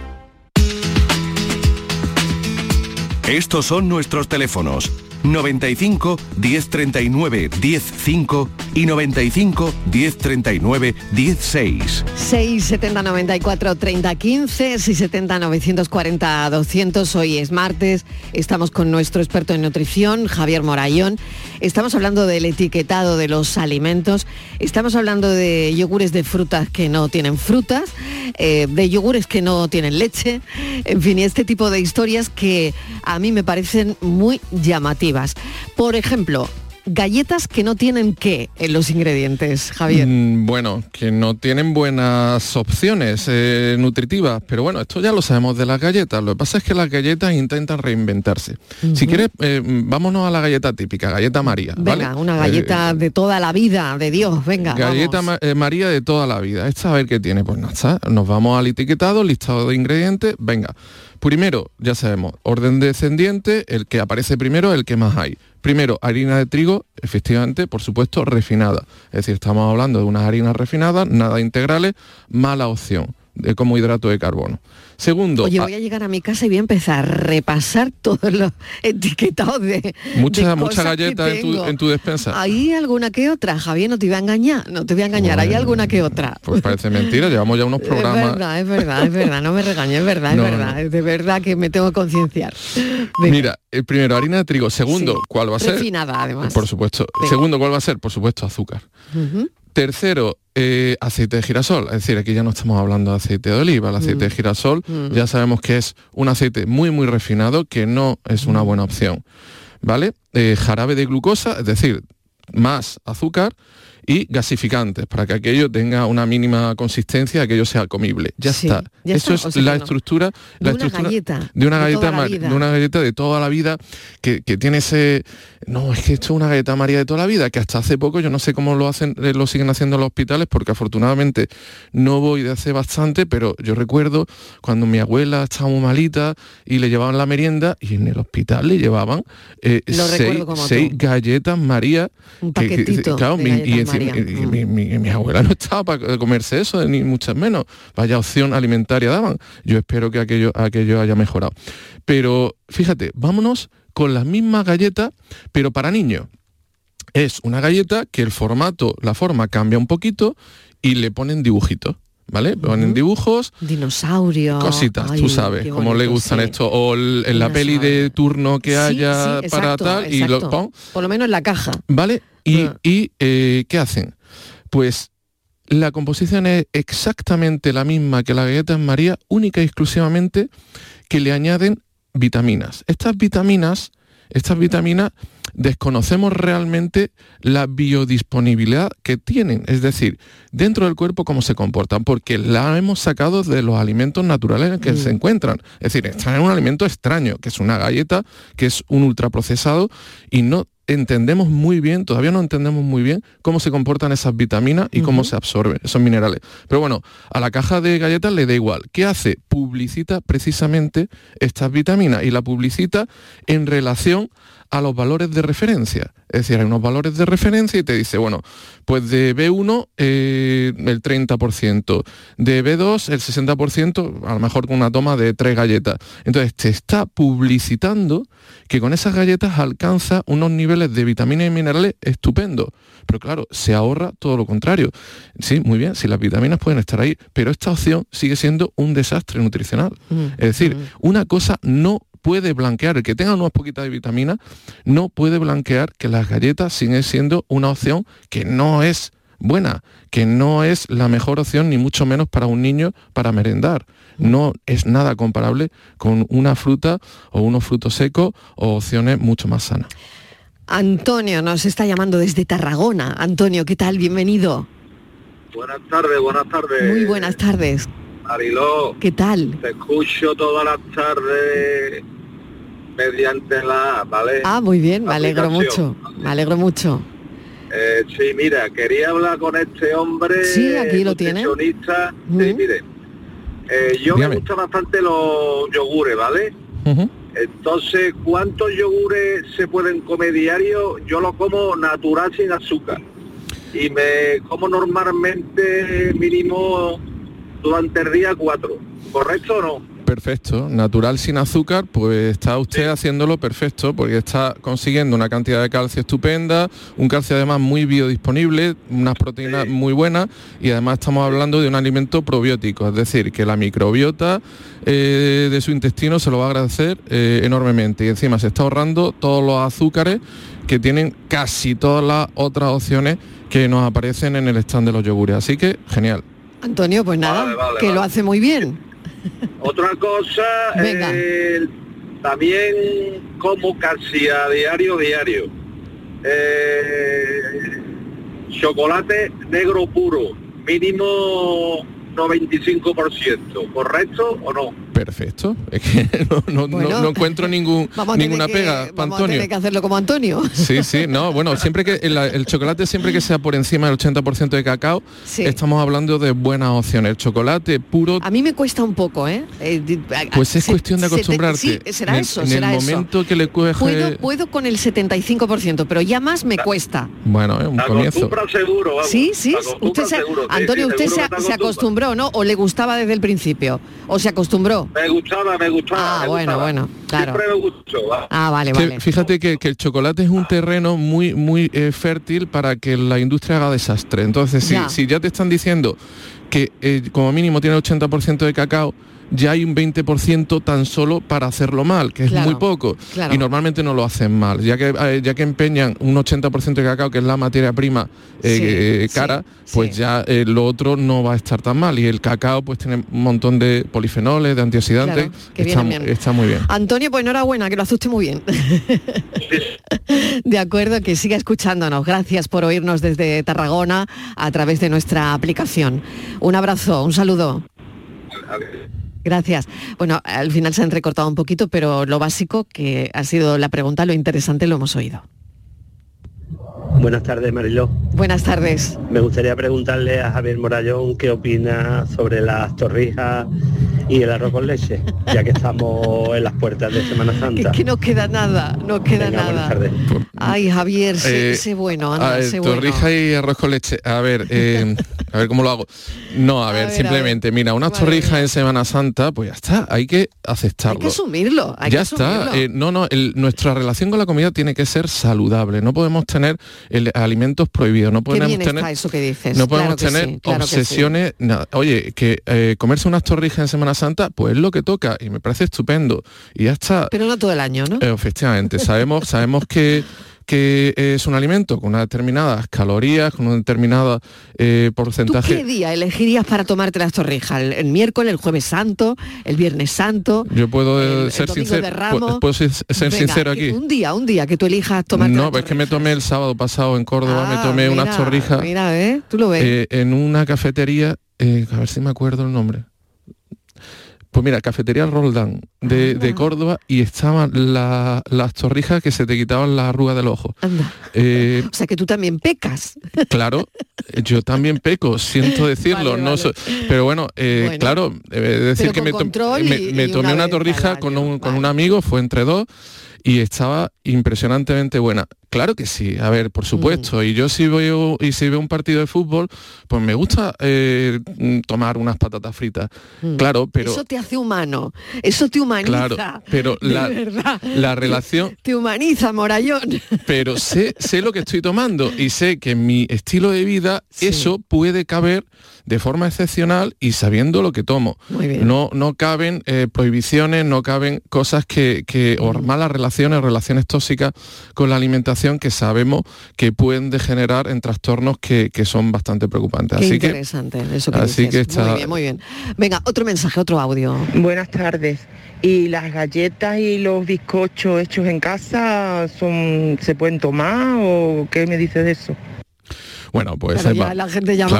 Estos son nuestros teléfonos. 95 1039 105 y 95 1039 16. 670 94 30 15, 670 940 200. Hoy es martes. Estamos con nuestro experto en nutrición, Javier Morayón. Estamos hablando del etiquetado de los alimentos. Estamos hablando de yogures de frutas que no tienen frutas, eh, de yogures que no tienen leche. En fin, y este tipo de historias que a mí me parecen muy llamativas. Por ejemplo, galletas que no tienen qué en los ingredientes, Javier. Mm, bueno, que no tienen buenas opciones eh, nutritivas, pero bueno, esto ya lo sabemos de las galletas. Lo que pasa es que las galletas intentan reinventarse. Si quieres, eh, vámonos a la galleta típica, galleta María. Venga, una galleta de toda la vida, de Dios, venga. Galleta María de toda la vida. Esta a ver qué tiene, pues nada, nos vamos al etiquetado, listado de ingredientes, venga. Primero, ya sabemos, orden descendiente, el que aparece primero, el que más hay. Primero, harina de trigo, efectivamente, por supuesto, refinada. Es decir, estamos hablando de unas harinas refinadas, nada integrales, mala opción de como hidrato de carbono. Segundo... Oye, voy a llegar a mi casa y voy a empezar a repasar todos los (laughs) etiquetados de Mucha, mucha galleta en tu, despensa. ¿Hay alguna que otra? Javier, no te voy a engañar, no te voy a engañar, ¿hay alguna que otra? Pues parece mentira, llevamos ya unos programas... Es verdad, es verdad, es verdad, no me regañes, es verdad, es verdad, es de verdad que me tengo que concienciar. Mira, el primero, harina de trigo. Segundo, ¿cuál va a ser? Refinada, además. Por supuesto. Segundo, ¿cuál va a ser? Por supuesto, azúcar. Tercero, eh, aceite de girasol. Es decir, aquí ya no estamos hablando de aceite de oliva. El aceite de mm. girasol mm. ya sabemos que es un aceite muy, muy refinado, que no es una mm. buena opción. ¿Vale? Eh, jarabe de glucosa, es decir, más azúcar y gasificantes para que aquello tenga una mínima consistencia, aquello sea comible. Ya está. Eso es la estructura, de la estructura galleta, de una galleta de, una galleta de toda la vida que, tiene ese no, es que esto es una galleta María de toda la vida, que hasta hace poco yo no sé cómo lo hacen, eh, lo siguen haciendo en los hospitales, porque afortunadamente no voy de hace bastante, pero yo recuerdo cuando mi abuela estaba muy malita y le llevaban la merienda y en el hospital le llevaban eh, seis, galletas María. Un paquetito. y, mi, abuela (laughs) no estaba para comerse eso, ni muchas menos. Vaya opción alimentaria daban. Yo espero que aquello, aquello haya mejorado. Pero fíjate, vámonos con las mismas galletas, pero para niños. Es una galleta que el formato, la forma cambia un poquito y le ponen dibujitos. ¿vale? Ponen dibujos. Dinosaurios. Cositas, tú sabes, cómo le gustan esto. O en la peli de turno que haya para tal y lo Por lo menos en la caja. ¿Vale? Y, ah. eh, ¿qué hacen? Pues la composición es exactamente la misma que la galleta en María, única y exclusivamente que le añaden vitaminas. Estas vitaminas, estas vitaminas desconocemos realmente la biodisponibilidad que tienen, es decir, dentro del cuerpo cómo se comportan, porque la hemos sacado de los alimentos naturales en que se mm. encuentran. Es decir, están en un alimento extraño, que es una galleta, que es un ultraprocesado y no entendemos muy bien, todavía no entendemos muy bien cómo se comportan esas vitaminas y cómo se absorben esos minerales. Pero bueno, a la caja de galletas le da igual. ¿Qué hace? Publicita precisamente estas vitaminas y la publicita en relación a los valores de referencia. Es decir, hay unos valores de referencia y te dice, bueno, pues de B1 eh, el 30%, de B2 el 60%, a lo mejor con una toma de tres galletas. Entonces te está publicitando que con esas galletas alcanza unos niveles de vitaminas y minerales estupendos. Pero claro, se ahorra todo lo contrario. Sí, muy bien, si las vitaminas pueden estar ahí, pero esta opción sigue siendo un desastre nutricional. Mm, es decir, mm. una cosa no puede blanquear, el que tenga unas poquitas de vitamina, no puede blanquear que las galletas siguen siendo una opción que no es buena, que no es la mejor opción ni mucho menos para un niño para merendar. No es nada comparable con una fruta o unos frutos secos o opciones mucho más sanas. Antonio nos está llamando desde Tarragona. Antonio, ¿qué tal? Bienvenido. Buenas tardes, buenas tardes. Muy buenas tardes. Mariló. ¿Qué tal? Te escucho todas las tardes mediante la ¿vale? Ah, muy bien, me alegro mucho, me alegro mucho. Eh, sí, mira, quería hablar con este hombre. Sí, aquí lo tiene. Sí, mire. Eh, yo me gustan bastante los yogures, ¿vale? Entonces, ¿cuántos yogures se pueden comer diario? Yo lo como natural sin azúcar. Y me como normalmente mínimo durante el día cuatro. ¿Correcto o no? Perfecto, natural sin azúcar, pues está usted haciéndolo perfecto porque está consiguiendo una cantidad de calcio estupenda, un calcio además muy biodisponible, unas proteínas muy buenas y además estamos hablando de un alimento probiótico, es decir, que la microbiota eh, de su intestino se lo va a agradecer eh, enormemente y encima se está ahorrando todos los azúcares que tienen casi todas las otras opciones que nos aparecen en el stand de los yogures. Así que genial. Antonio, pues nada, que lo hace muy bien. Otra cosa, eh, también como casi a diario, diario. eh, chocolate negro puro, mínimo 95%, ¿correcto o no? Perfecto, (laughs) es que no, encuentro ningún, (laughs) ninguna pega, Antonio. Vamos que hacerlo como Antonio. (laughs) Sí, sí, no, bueno, siempre que el, chocolate siempre que sea por encima del 80% de cacao, estamos hablando de buenas opciones. El chocolate puro... A mí me cuesta un poco, ¿eh? eh pues es cuestión de acostumbrarte. sí, será eso, en el momento que le coge... Puedo, puedo con el 75%, pero ya más me cuesta. Bueno, es un comienzo. seguro, vamos. Sí, sí, usted se, Antonio, usted se acostumbró, ¿no? ¿O le gustaba desde el principio? ¿O se acostumbró? Me gustaba, me gustaba. Ah, bueno, bueno, claro. Siempre me gustó. Ah, vale, vale. Fíjate que, el chocolate es un terreno muy, muy eh, fértil para que la industria haga desastre. Entonces, si ya, si ya te están diciendo que eh, como mínimo tiene 80% de cacao, ya hay un 20% tan solo para hacerlo mal, que es muy poco. Y normalmente no lo hacen mal, ya que, eh, ya que empeñan un 80% de cacao, que es la materia prima eh, eh, cara, pues ya lo otro no va a estar tan mal. Y el cacao pues tiene un montón de polifenoles, de antioxidantes, está, está, muy bien. Antonio, pues enhorabuena, que lo asuste muy bien. (laughs) de acuerdo, que siga escuchándonos. Gracias por oírnos desde Tarragona a través de nuestra aplicación. Un abrazo, un saludo. Gracias. Bueno, al final se han recortado un poquito, pero lo básico, que ha sido la pregunta, lo interesante, lo hemos oído. Buenas tardes, Mariló. Buenas tardes. Me gustaría preguntarle a Javier Morallón qué opina sobre las torrijas y el arroz con leche, ya que estamos en las puertas de Semana Santa. Es que no queda nada, no queda nada. Ay, Javier, sé, eh, bueno, anda, Torrija y arroz con leche. A ver, eh, a ver cómo lo hago. No, a, ver, simplemente, mira, unas torrijas en Semana Santa, pues ya está, hay que aceptarlo. Hay que asumirlo. ya está. Eh, no, no, nuestra relación con la comida tiene que ser saludable. No podemos tener alimentos prohibidos. No podemos tener, eso que dices. No podemos tener obsesiones. Oye, que comerse unas torrijas en Semana Santa, pues es lo que toca y me parece estupendo. Y ya está. Pero no todo el año, ¿no? Eh, efectivamente, sabemos, sabemos que que es un alimento con unas determinadas calorías, con un determinado eh, porcentaje. ¿Tú qué día elegirías para tomarte las torrijas? ¿El, miércoles, el jueves santo, el viernes santo? Yo puedo ser sincero. ¿Puedo, ser, sincero aquí. Un día, un día que tú elijas tomar. No, es que me tomé el sábado pasado en Córdoba, me ah, tomé unas torrijas. Mira, ¿eh? Tú lo ves. Eh, en una cafetería, eh, a ver si me acuerdo el nombre pues mira, cafetería Roldán de, de Córdoba y estaban las torrijas que se te quitaban la arruga del ojo. Eh, o sea que tú también pecas. Claro, yo también peco, siento (laughs) decirlo. no pero bueno, eh, claro, decir que me, tomé una, torrija con, un, con un amigo, fue entre dos y estaba impresionantemente buena. Claro que sí, a ver, por supuesto. Mm. Y yo si veo y si veo un partido de fútbol, pues me gusta eh, tomar unas patatas fritas. Mm. Claro, pero eso te hace humano, eso te humaniza. Claro, pero la, la relación (laughs) te humaniza, Morayón. Pero sé, sé lo que estoy tomando y sé que en mi estilo de vida eso puede caber de forma excepcional y sabiendo lo que tomo. No, no caben eh, prohibiciones, no caben cosas que, que o malas relaciones, relaciones tóxicas con la alimentación que sabemos que pueden degenerar en trastornos que, son bastante preocupantes. así interesante eso que así que está... Muy bien, muy bien. Venga, otro mensaje, otro audio. Buenas tardes. ¿Y las galletas y los bizcochos hechos en casa son, se pueden tomar o qué me dice de eso? Bueno, pues la gente llama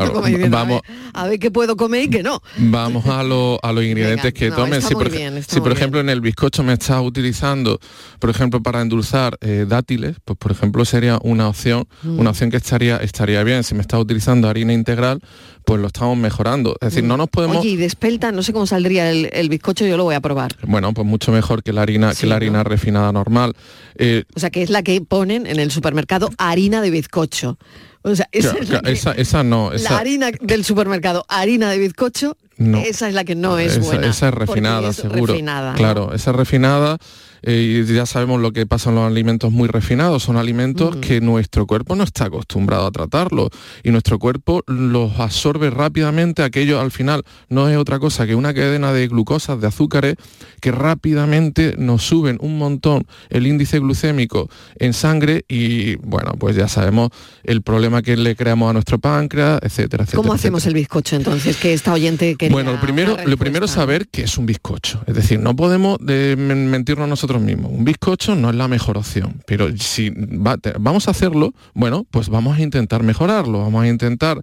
vamos, a, ver, qué puedo comer y qué no. Vamos a, a los ingredientes que tomen. Si, por, si por ejemplo en el bizcocho me estás utilizando, por ejemplo, para endulzar eh, dátiles, pues por ejemplo sería una opción, mm. una opción que estaría, estaría bien. Si me estás utilizando harina integral, pues lo estamos mejorando. Es decir, no nos podemos... Oye, y de espelta, no sé cómo saldría el, bizcocho, yo lo voy a probar. Bueno, pues mucho mejor que la harina, que la harina refinada normal. Eh, o sea, que es la que ponen en el supermercado harina de bizcocho. O sea, esa, es la no. la harina del supermercado, harina de bizcocho, esa es la que no es buena. Esa es refinada, seguro. claro, esa es refinada eh, y ya sabemos lo que pasa en los alimentos muy refinados, son alimentos que nuestro cuerpo no está acostumbrado a tratarlo y nuestro cuerpo los absorbe rápidamente, aquello al final no es otra cosa que una cadena de glucosas, de azúcares, que rápidamente nos suben un montón el índice glucémico en sangre y bueno, pues ya sabemos el problema que le creamos a nuestro páncreas, etcétera, etcétera. ¿Cómo hacemos el bizcocho entonces? Que esta oyente Bueno, lo primero, lo primero es saber qué es un bizcocho. Es decir, no podemos mentirnos nosotros nosotros mismos. Un bizcocho no es la mejor opción, pero si vamos a hacerlo, bueno, pues vamos a intentar mejorarlo, vamos a intentar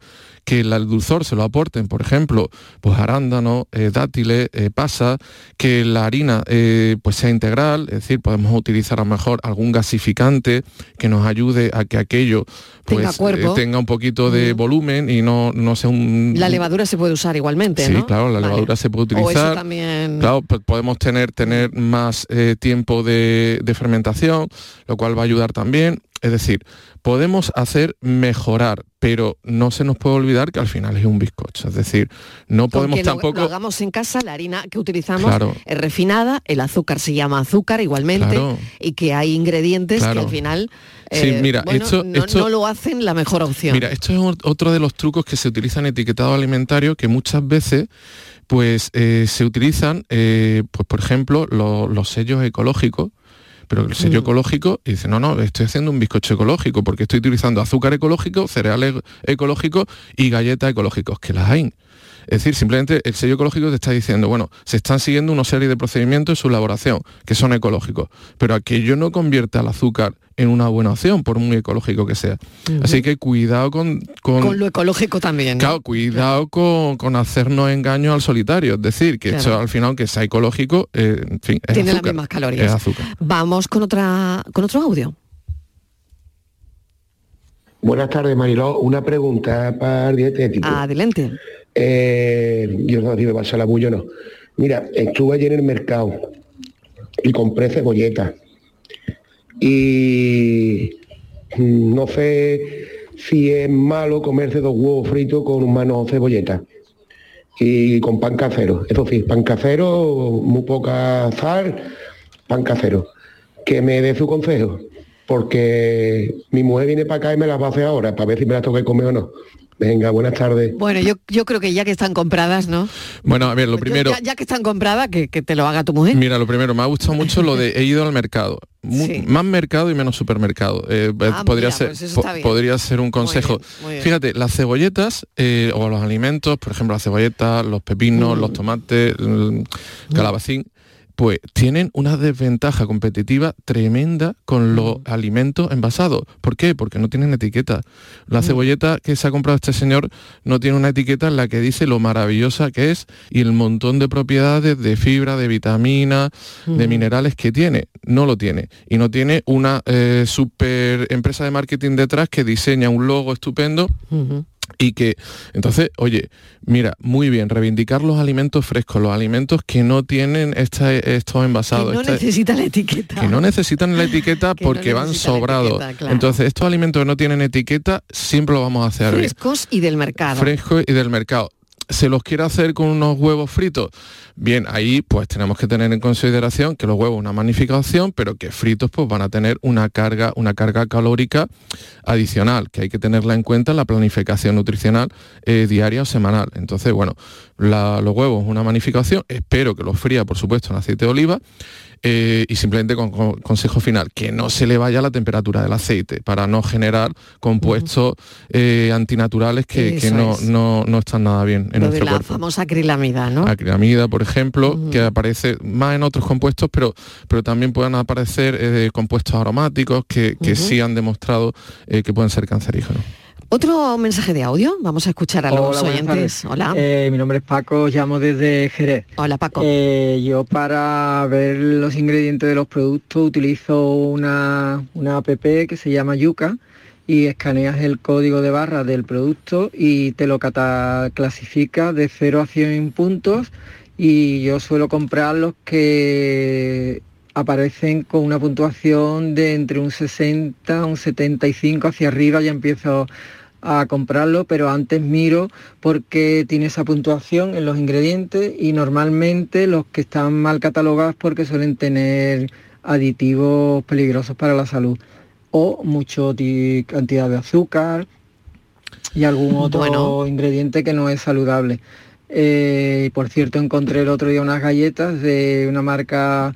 que el dulzor se lo aporten, por ejemplo, pues arándano, eh, dátiles, eh, pasa, que la harina eh, pues sea integral, es decir, podemos utilizar a lo mejor algún gasificante que nos ayude a que aquello pues, tenga, un poquito de volumen y no, no sea un... La levadura se puede usar igualmente, Sí, claro, la levadura se puede utilizar. también... Claro, pues podemos tener, tener más tiempo de, de fermentación, lo cual va a ayudar también. Es decir, podemos hacer mejorar, pero no se nos puede olvidar que al final es un bizcocho. Es decir, no podemos tampoco... Lo, hagamos en casa, la harina que utilizamos es refinada, el azúcar se llama azúcar igualmente, y que hay ingredientes que al final... sí, eh, mira, esto, no, lo hacen la mejor opción. Mira, esto es otro de los trucos que se utilizan en etiquetado alimentario que muchas veces pues eh, se utilizan, eh, pues por ejemplo, los sellos ecológicos, pero el sello mm. ecológico dice, no, no, estoy haciendo un bizcocho ecológico porque estoy utilizando azúcar ecológico, cereales ecológicos y galletas ecológicos, que las hay. Es decir, simplemente el sello ecológico te está diciendo, bueno, se están siguiendo una serie de procedimientos en su elaboración, que son ecológicos, pero aquello no convierte al azúcar en una buena opción, por muy ecológico que sea. Así que cuidado con, con, lo ecológico también. Claro, cuidado Con, hacernos engaño al solitario. Es decir, que al final, que sea ecológico, eh, en fin, Tiene las mismas calorías. azúcar. Vamos con, otra, con otro audio. Buenas tardes, Mariló. Una pregunta para el dietético. Adelante. Eh, yo no digo pasa la bulla, no. Mira, estuve ayer en el mercado y compré cebolleta y no sé si es malo comerse dos huevos fritos con un mano cebolleta y con pan casero. Eso sí, pan casero, muy poca sal, pan casero. Que me dé su consejo, porque mi mujer viene para acá y me las va a hacer ahora, para ver si me las tengo que comer o no. Venga, buenas tardes. Bueno, yo, yo creo que ya que están compradas, ¿no? Bueno, a ver, lo primero... Ya, que están compradas, que, te lo haga tu mujer. Mira, lo primero, me ha gustado (laughs) mucho lo de he ido al mercado. Más mercado y menos supermercado. Eh, eh, ah, podría, ser, pues podría ser un consejo. Fíjate, las cebolletas eh, o los alimentos, por ejemplo, las cebolletas, los pepinos, los mm. tomates, el calabacín, pues tienen una desventaja competitiva tremenda con los alimentos envasados. ¿Por qué? Porque no tienen etiqueta. La cebolleta que se ha comprado este señor no tiene una etiqueta en la que dice lo maravillosa que es y el montón de propiedades de fibra, de vitamina, de minerales que tiene. No lo tiene. Y no tiene una eh, super empresa de marketing detrás que diseña un logo estupendo y que entonces oye mira muy bien reivindicar los alimentos frescos los alimentos que no tienen esta, estos envasados que no necesitan la etiqueta. que no necesitan la etiqueta (laughs) porque van sobrados. entonces estos alimentos que no tienen etiqueta siempre lo vamos a hacer frescos y del mercado. Frescos y del mercado se los quiere hacer con unos huevos fritos. Bien, ahí pues tenemos que tener en consideración que los huevos una magnífica opción, pero que fritos pues van a tener una carga, una carga calórica adicional, que hay que tenerla en cuenta en la planificación nutricional eh, diaria o semanal. Entonces, bueno, los huevos una magnífica opción, espero que los fría, por supuesto, en aceite de oliva eh, y simplemente con, consejo final, que no se le vaya la temperatura del aceite para no generar compuestos eh, antinaturales que, no, no, están nada bien en Lo nuestro de la famosa acrilamida, ¿no? Acrilamida, por ejemplo, que aparece más en otros compuestos, pero, pero también pueden aparecer eh, compuestos aromáticos que, sí han demostrado que pueden ser cancerígenos. Otro mensaje de audio, vamos a escuchar a los oyentes. Hola. Eh, mi nombre es Paco, llamo desde Jerez. Hola Paco. Eh, yo para ver los ingredientes de los productos utilizo una, una app que se llama Yuca y escaneas el código de barra del producto y te lo clasifica de 0 a 100 puntos y yo suelo comprar los que aparecen con una puntuación de entre un 60, un 75 hacia arriba, ya empiezo a comprarlo, pero antes miro porque tiene esa puntuación en los ingredientes y normalmente los que están mal catalogados porque suelen tener aditivos peligrosos para la salud o mucha cantidad de azúcar y algún otro ingrediente que no es saludable. Eh, por cierto, encontré el otro día unas galletas de una marca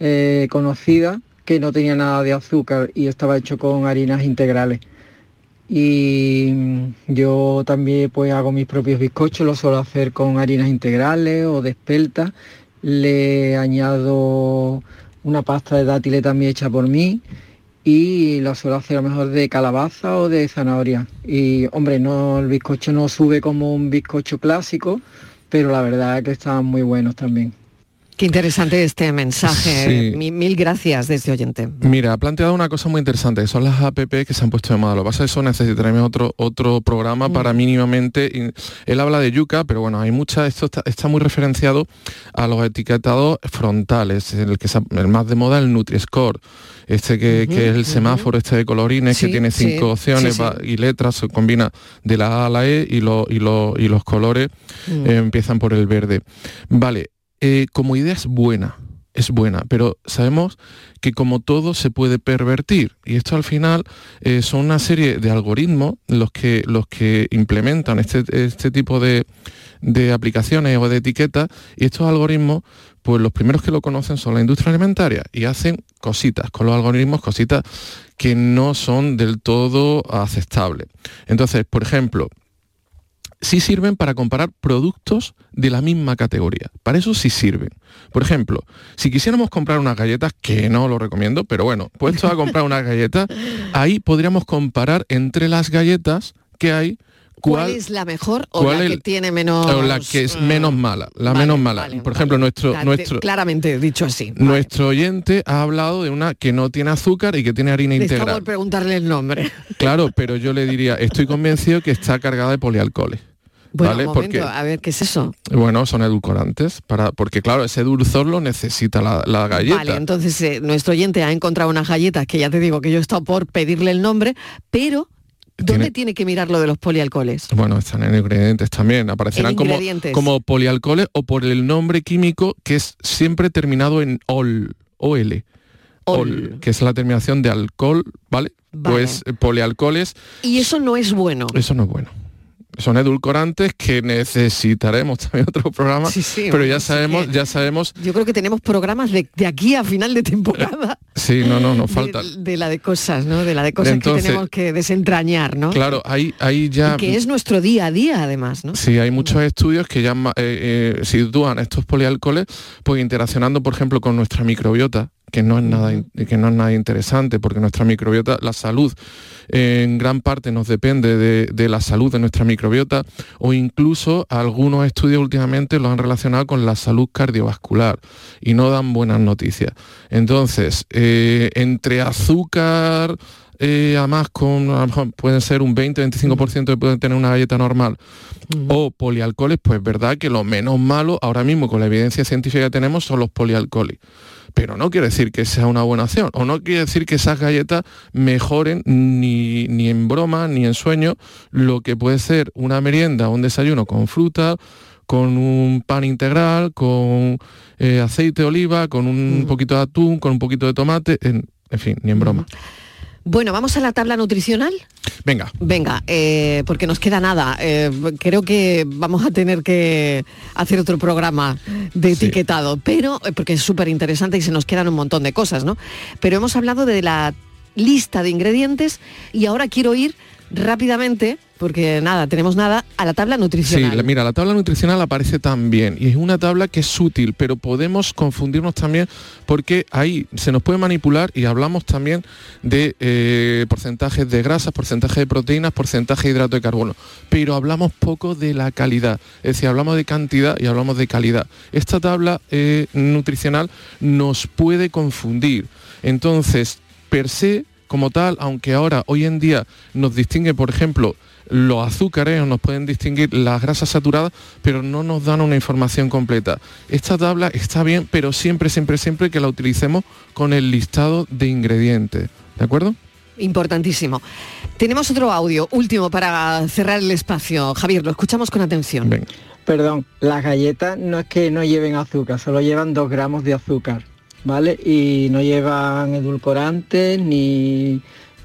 eh, conocida que no tenía nada de azúcar y estaba hecho con harinas integrales y yo también pues hago mis propios bizcochos, lo suelo hacer con harinas integrales o de espelta, le añado una pasta de dátiles también hecha por mí y lo suelo hacer a lo mejor de calabaza o de zanahoria. Y hombre, no el bizcocho no sube como un bizcocho clásico, pero la verdad es que están muy buenos también. Qué interesante este mensaje. Mil, gracias de este oyente. Mira, ha planteado una cosa muy interesante, son las APP que se han puesto de moda. Lo que pasa es que eso necesitaremos otro, otro programa para mm. mínimamente... Él habla de yuca, pero bueno, hay muchas... Esto está, muy referenciado a los etiquetados frontales, el, que el más de moda el Nutri-Score, este que, es el semáforo este de colorines, que tiene cinco opciones y letras, se combina de la A a la E y, y, y los colores mm. eh, empiezan por el verde. Vale, eh, como idea es buena, es buena, pero sabemos que como todo se puede pervertir y esto al final eh, son una serie de algoritmos los que, los que implementan este, este tipo de, aplicaciones o de etiquetas y estos algoritmos pues los primeros que lo conocen son la industria alimentaria y hacen cositas con los algoritmos, cositas que no son del todo aceptables. Entonces, por ejemplo, sí sirven para comparar productos de la misma categoría. Para eso sí sirven. Por ejemplo, si quisiéramos comprar unas galletas, que no lo recomiendo, pero bueno, puesto a comprar unas galletas, (laughs) ahí podríamos comparar entre las galletas que hay ¿Cuál, es la mejor o la que tiene menos o la que es menos mala la menos mala por ejemplo nuestro nuestro claramente dicho así nuestro oyente ha hablado de una que no tiene azúcar y que tiene harina integral. por preguntarle el nombre. Claro pero yo le diría estoy convencido que está cargada de polialcoholes bueno, porque, a ver, ¿qué es eso? Bueno, son edulcorantes, para, porque claro, ese dulzor lo necesita la, galleta. Vale, entonces eh, nuestro oyente ha encontrado unas galletas que ya te digo que yo he estado por pedirle el nombre, pero ¿Dónde tiene, que mirar lo de los polialcoholes? Bueno, están en ingredientes también, aparecerán como, como polialcoholes o por el nombre químico que es siempre terminado en OL, OL. OL, que es la terminación de alcohol, ¿vale? vale. Pues eh, polialcoholes. Y eso no es bueno. Eso no es bueno son edulcorantes que necesitaremos (laughs) también otro programa, pero ya sabemos, ya sabemos. Yo creo que tenemos programas de, aquí a final de temporada. (laughs) Sí, no, no, nos falta. De, la de cosas, ¿no? De la de cosas que tenemos que desentrañar, ¿no? Claro, ahí, ahí ya. que es nuestro día a día, además, ¿no? Sí, hay muchos estudios que ya eh, eh, sitúan estos polialcoholes, pues interaccionando, por ejemplo, con nuestra microbiota, que no es nada, que no es nada interesante, porque nuestra microbiota, la salud, en gran parte nos depende de, la salud de nuestra microbiota, o incluso algunos estudios últimamente lo han relacionado con la salud cardiovascular y no dan buenas noticias. Entonces, eh, entre azúcar, eh, además con a lo mejor pueden ser un 20-25% que pueden tener una galleta normal o polialcoholes, pues verdad que lo menos malo ahora mismo con la evidencia científica que tenemos son los polialcoholes pero no quiere decir que sea una buena opción, o no quiere decir que esas galletas mejoren ni, ni en broma ni en sueño lo que puede ser una merienda o un desayuno con fruta, con un pan integral, con eh, aceite de oliva, con un mm. poquito de atún, con un poquito de tomate, en, fin, ni en broma. Bueno, vamos a la tabla nutricional. Venga. Venga, eh, porque nos queda nada. Eh, creo que vamos a tener que hacer otro programa de etiquetado, pero eh, porque es súper interesante y se nos quedan un montón de cosas, ¿no? Pero hemos hablado de la lista de ingredientes y ahora quiero ir rápidamente porque nada, tenemos nada, a la tabla nutricional. Sí, mira, la tabla nutricional aparece también y es una tabla que es útil, pero podemos confundirnos también porque ahí se nos puede manipular y hablamos también de eh, porcentajes de grasas, porcentaje de proteínas, porcentaje de hidrato de carbono, pero hablamos poco de la calidad, es decir, hablamos de cantidad y hablamos de calidad. Esta tabla eh, nutricional nos puede confundir. Entonces, per se, como tal, aunque ahora, hoy en día, nos distingue, por ejemplo, los azúcares nos pueden distinguir las grasas saturadas, pero no nos dan una información completa. Esta tabla está bien, pero siempre, siempre, siempre que la utilicemos con el listado de ingredientes. ¿De acuerdo? Importantísimo. Tenemos otro audio, último para cerrar el espacio. Javier, lo escuchamos con atención. Perdón, las galletas no es que no lleven azúcar, solo llevan dos gramos de azúcar, ¿vale? Y no llevan edulcorantes ni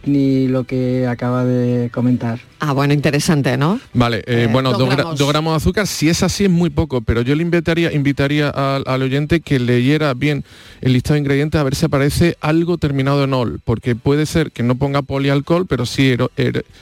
ni lo que acaba de comentar. Ah, bueno, interesante, ¿no? Vale, eh, eh, bueno, dos, gramos. de azúcar, si es así es muy poco, pero yo le invitaría, invitaría al, oyente que leyera bien el listado de ingredientes a ver si aparece algo terminado en ol, porque puede ser que no ponga polialcohol, pero sí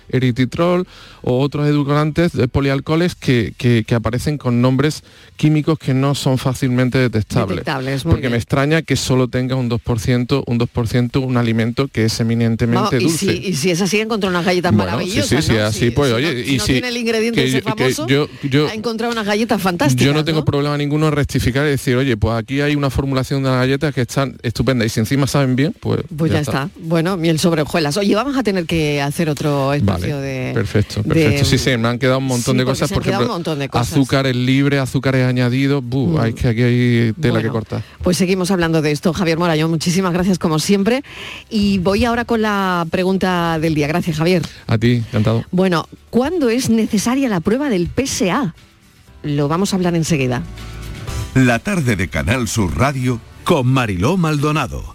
erititrol o otros edulcorantes de polialcoholes que, aparecen con nombres químicos que no son fácilmente detectables. porque me extraña que solo tenga un 2%, un 2% un alimento que es eminentemente dulce. Y si, es así, encontró unas galletas maravillosas, así, pues oye, y si, tiene el ingrediente ese famoso, yo, ha encontrado unas galletas fantásticas. Yo no tengo problema ninguno en rectificar y decir, oye, pues aquí hay una formulación de las galletas que están estupendas y si encima saben bien, pues. Pues ya, está. Bueno, miel sobre hojuelas. Oye, vamos a tener que hacer otro espacio de. Perfecto, perfecto. sí, sí, me han quedado un montón de cosas. Por ejemplo, azúcares libres, azúcares añadidos. Mm. hay que aquí hay tela que cortar. Pues seguimos hablando de esto. Javier Morayón, muchísimas gracias como siempre. Y voy ahora con la pregunta del día. Gracias, Javier. A ti, encantado. Bueno, ¿cuándo es necesaria la prueba del PSA? Lo vamos a hablar enseguida. La tarde de Canal Sur Radio con Mariló Maldonado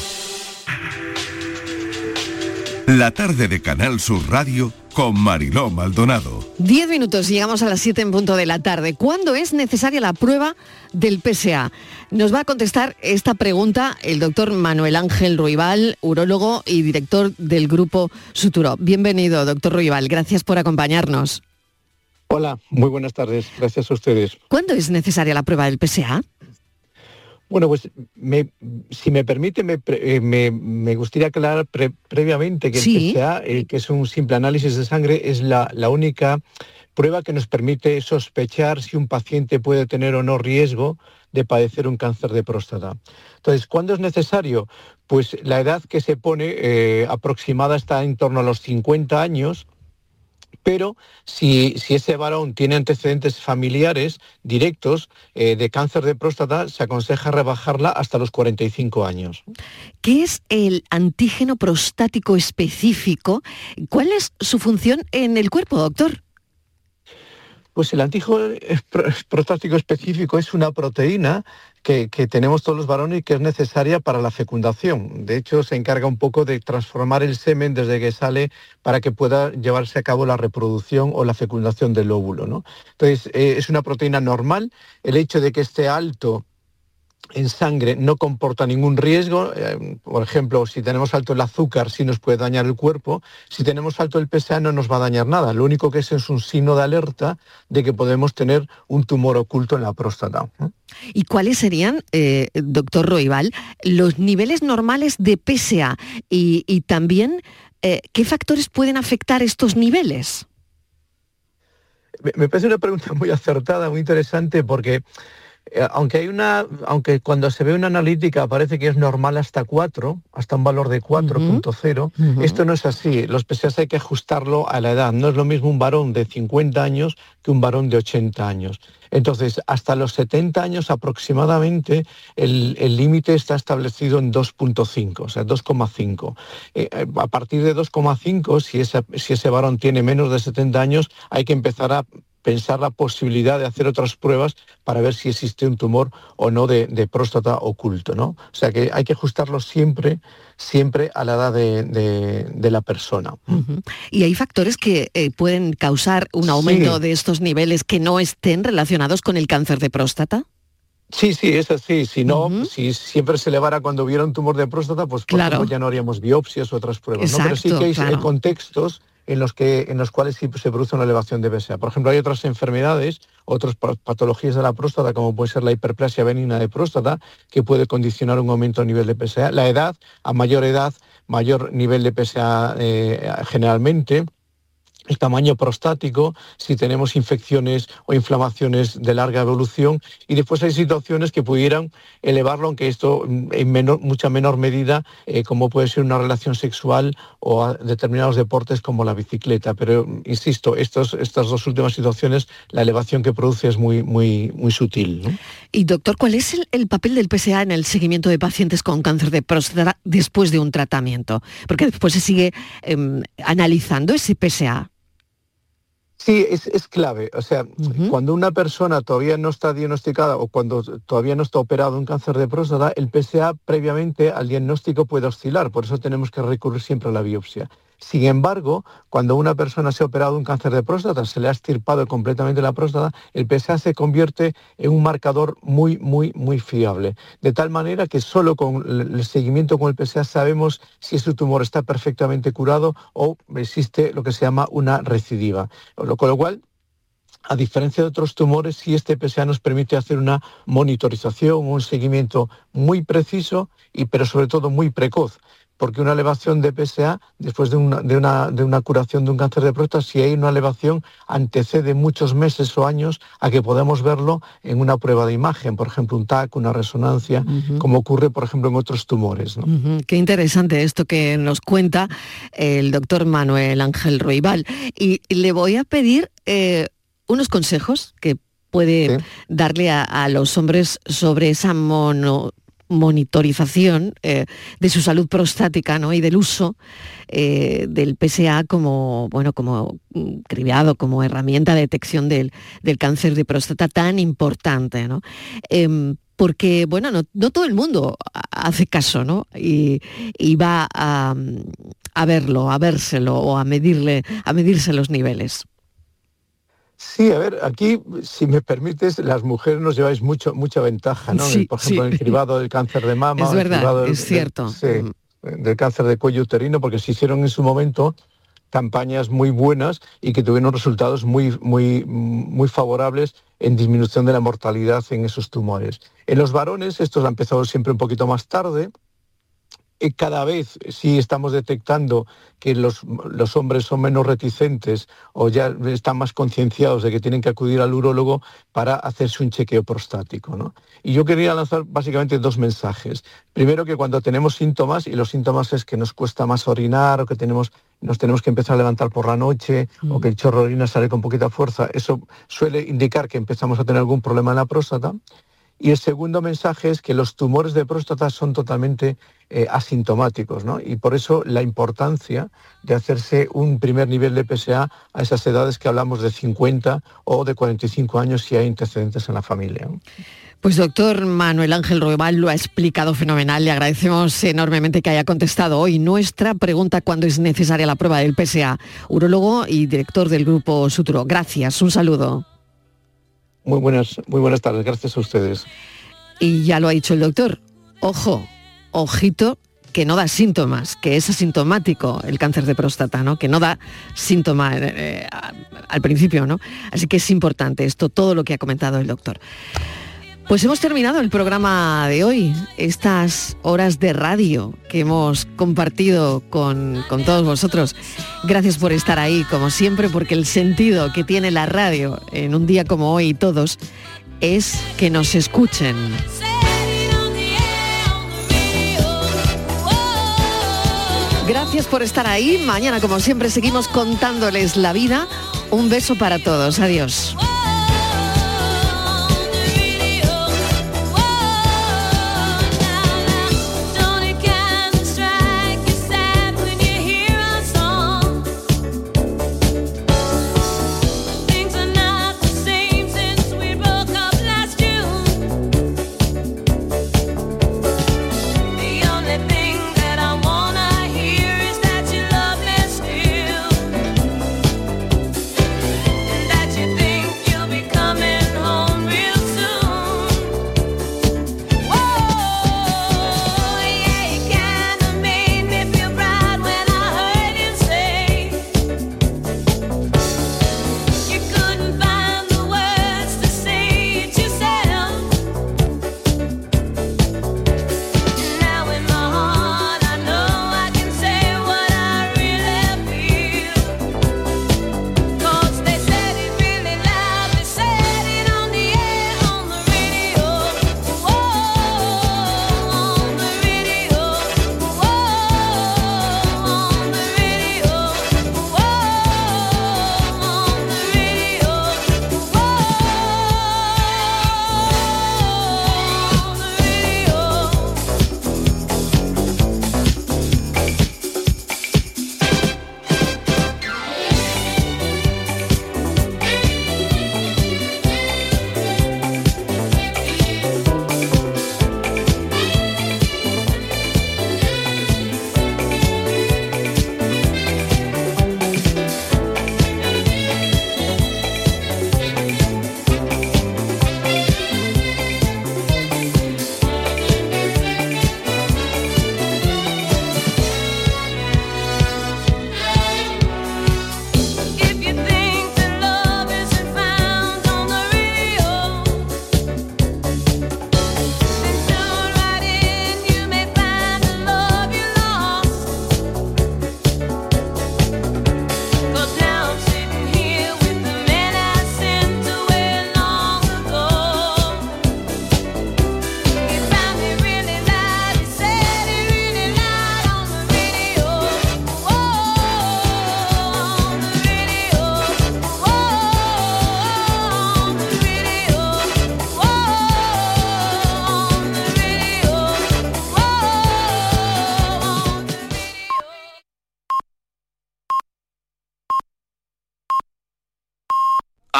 La tarde de Canal Sur Radio con Mariló Maldonado. Diez minutos, llegamos a las siete en punto de la tarde. ¿Cuándo es necesaria la prueba del PSA? Nos va a contestar esta pregunta el doctor Manuel Ángel Ruibal, urólogo y director del grupo Suturo. Bienvenido, doctor Ruibal. Gracias por acompañarnos. Hola, muy buenas tardes. Gracias a ustedes. ¿Cuándo es necesaria la prueba del PSA? Bueno, pues si me permite, me, eh, gustaría aclarar previamente que el PSA, eh, que es un simple análisis de sangre, es la, única prueba que nos permite sospechar si un paciente puede tener o no riesgo de padecer un cáncer de próstata. Entonces, ¿cuándo es necesario? Pues la edad que se pone eh, aproximada está en torno a los 50 años pero si, ese varón tiene antecedentes familiares directos eh, de cáncer de próstata, se aconseja rebajarla hasta los 45 años. ¿Qué es el antígeno prostático específico? ¿Cuál es su función en el cuerpo, doctor? Pues el antígeno prostático específico es una proteína que, tenemos todos los varones y que es necesaria para la fecundación. De hecho, se encarga un poco de transformar el semen desde que sale para que pueda llevarse a cabo la reproducción o la fecundación del óvulo. ¿no? Entonces, eh, es una proteína normal. El hecho de que esté alto en sangre no comporta ningún riesgo. Eh, por ejemplo, si tenemos alto el azúcar sí nos puede dañar el cuerpo. Si tenemos alto el PSA no nos va a dañar nada. Lo único que es es un signo de alerta de que podemos tener un tumor oculto en la próstata. ¿Y cuáles serían, eh, doctor Roibal, los niveles normales de PSA? Y, también, eh, ¿qué factores pueden afectar estos niveles? Me parece una pregunta muy acertada, muy interesante, porque aunque hay una, aunque cuando se ve una analítica parece que es normal hasta 4, hasta un valor de 4.0, esto no es así. Los PSAs hay que ajustarlo a la edad. No es lo mismo un varón de 50 años que un varón de 80 años. Entonces, hasta los 70 años aproximadamente, el límite está establecido en 2.5, o sea, 2,5. Eh, eh, a partir de 2,5, si, si ese varón tiene menos de 70 años, hay que empezar a pensar la posibilidad de hacer otras pruebas para ver si existe un tumor o no de, próstata oculto, ¿no? O sea que hay que ajustarlo siempre, siempre a la edad de, la persona. Y hay factores que eh, pueden causar un aumento de estos niveles que no estén relacionados con el cáncer de próstata. Sí, sí, es así. Si no, si siempre se elevara cuando hubiera un tumor de próstata, pues ya no haríamos biopsias u otras pruebas. Pero sí que hay contextos en los, que, en los cuales se produce una elevación de PSA. Por ejemplo, hay otras enfermedades, otras patologías de la próstata, como puede ser la hiperplasia benigna de próstata, que puede condicionar un aumento a nivel de PSA. La edad, a mayor edad, mayor nivel de PSA eh, generalmente. El tamaño prostático, si tenemos infecciones o inflamaciones de larga evolución y después hay situaciones que pudieran elevarlo, aunque esto en mucha menor medida, eh, como puede ser una relación sexual o determinados deportes como la bicicleta. Pero, insisto, estos, estas dos últimas situaciones, la elevación que produce es muy, muy, muy sutil. Y doctor, ¿cuál es el, papel del PSA en el seguimiento de pacientes con cáncer de próstata después de un tratamiento? Porque después se sigue em, analizando ese PSA. Sí, es, clave. O sea, cuando una persona todavía no está diagnosticada o cuando todavía no está operado un cáncer de próstata, el PSA previamente al diagnóstico puede oscilar. Por eso tenemos que recurrir siempre a la biopsia. Sin embargo, cuando una persona se ha operado un cáncer de próstata, se le ha estirpado completamente la próstata, el PSA se convierte en un marcador muy, muy, muy fiable. De tal manera que solo con el seguimiento con el PSA sabemos si ese tumor está perfectamente curado o existe lo que se llama una recidiva. Con lo cual, a diferencia de otros tumores, si este PSA nos permite hacer una monitorización, un seguimiento muy preciso, y, pero sobre todo muy precoz porque una elevación de PSA, después de una, de una, curación de un cáncer de próstata, si hay una elevación, antecede muchos meses o años a que podamos verlo en una prueba de imagen, por ejemplo, un TAC, una resonancia, como ocurre, por ejemplo, en otros tumores. Qué interesante esto que nos cuenta el doctor Manuel Ángel Roibal. Y le voy a pedir eh, unos consejos que puede darle a, a, los hombres sobre esa mono, monitorización eh, de su salud prostática ¿no? y del uso eh, del PSA como, bueno, como mm, criado, como herramienta de detección del, cáncer de próstata tan importante. ¿no? Em, porque, bueno, no, todo el mundo hace caso, ¿no? Y, va a, a, verlo, a vérselo o a medirle, a medirse los niveles. Sí, a ver, aquí, si me permites, las mujeres nos lleváis mucho, mucha ventaja, ¿no? Por ejemplo, en el cribado del cáncer de mama. Es verdad, es cierto. sí, del cáncer de cuello uterino, porque se hicieron en su momento campañas muy buenas y que tuvieron resultados muy, muy, muy favorables en disminución de la mortalidad en esos tumores. En los varones, esto ha empezado siempre un poquito más tarde, cada vez sí estamos detectando que los, hombres son menos reticentes o ya están más concienciados de que tienen que acudir al urólogo para hacerse un chequeo prostático. Y yo quería lanzar básicamente dos mensajes. Primero que cuando tenemos síntomas, y los síntomas es que nos cuesta más orinar o que tenemos, nos tenemos que empezar a levantar por la noche o que el chorro de orina sale con poquita fuerza, eso suele indicar que empezamos a tener algún problema en la próstata. Y el segundo mensaje es que los tumores de próstata son totalmente eh, asintomáticos, ¿no? Y por eso la importancia de hacerse un primer nivel de PSA a esas edades que hablamos de 50 o de 45 años si hay antecedentes en la familia. Pues doctor Manuel Ángel Roebal lo ha explicado fenomenal. Le agradecemos enormemente que haya contestado hoy nuestra pregunta cuando es necesaria la prueba del PSA, urólogo y director del grupo Suturo. Gracias, un saludo. Muy buenas, muy buenas tardes, gracias a ustedes. Y ya lo ha dicho el doctor, ojo, ojito que no da síntomas, que es asintomático el cáncer de próstata, ¿no? Que no da síntomas eh, eh, al principio, ¿no? Así que es importante esto, todo lo que ha comentado el doctor. Pues hemos terminado el programa de hoy, estas horas de radio que hemos compartido con, con, todos vosotros. Gracias por estar ahí, como siempre, porque el sentido que tiene la radio en un día como hoy todos es que nos escuchen. Gracias por estar ahí. Mañana, como siempre, seguimos contándoles la vida. Un beso para todos. Adiós.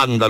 Andalucía.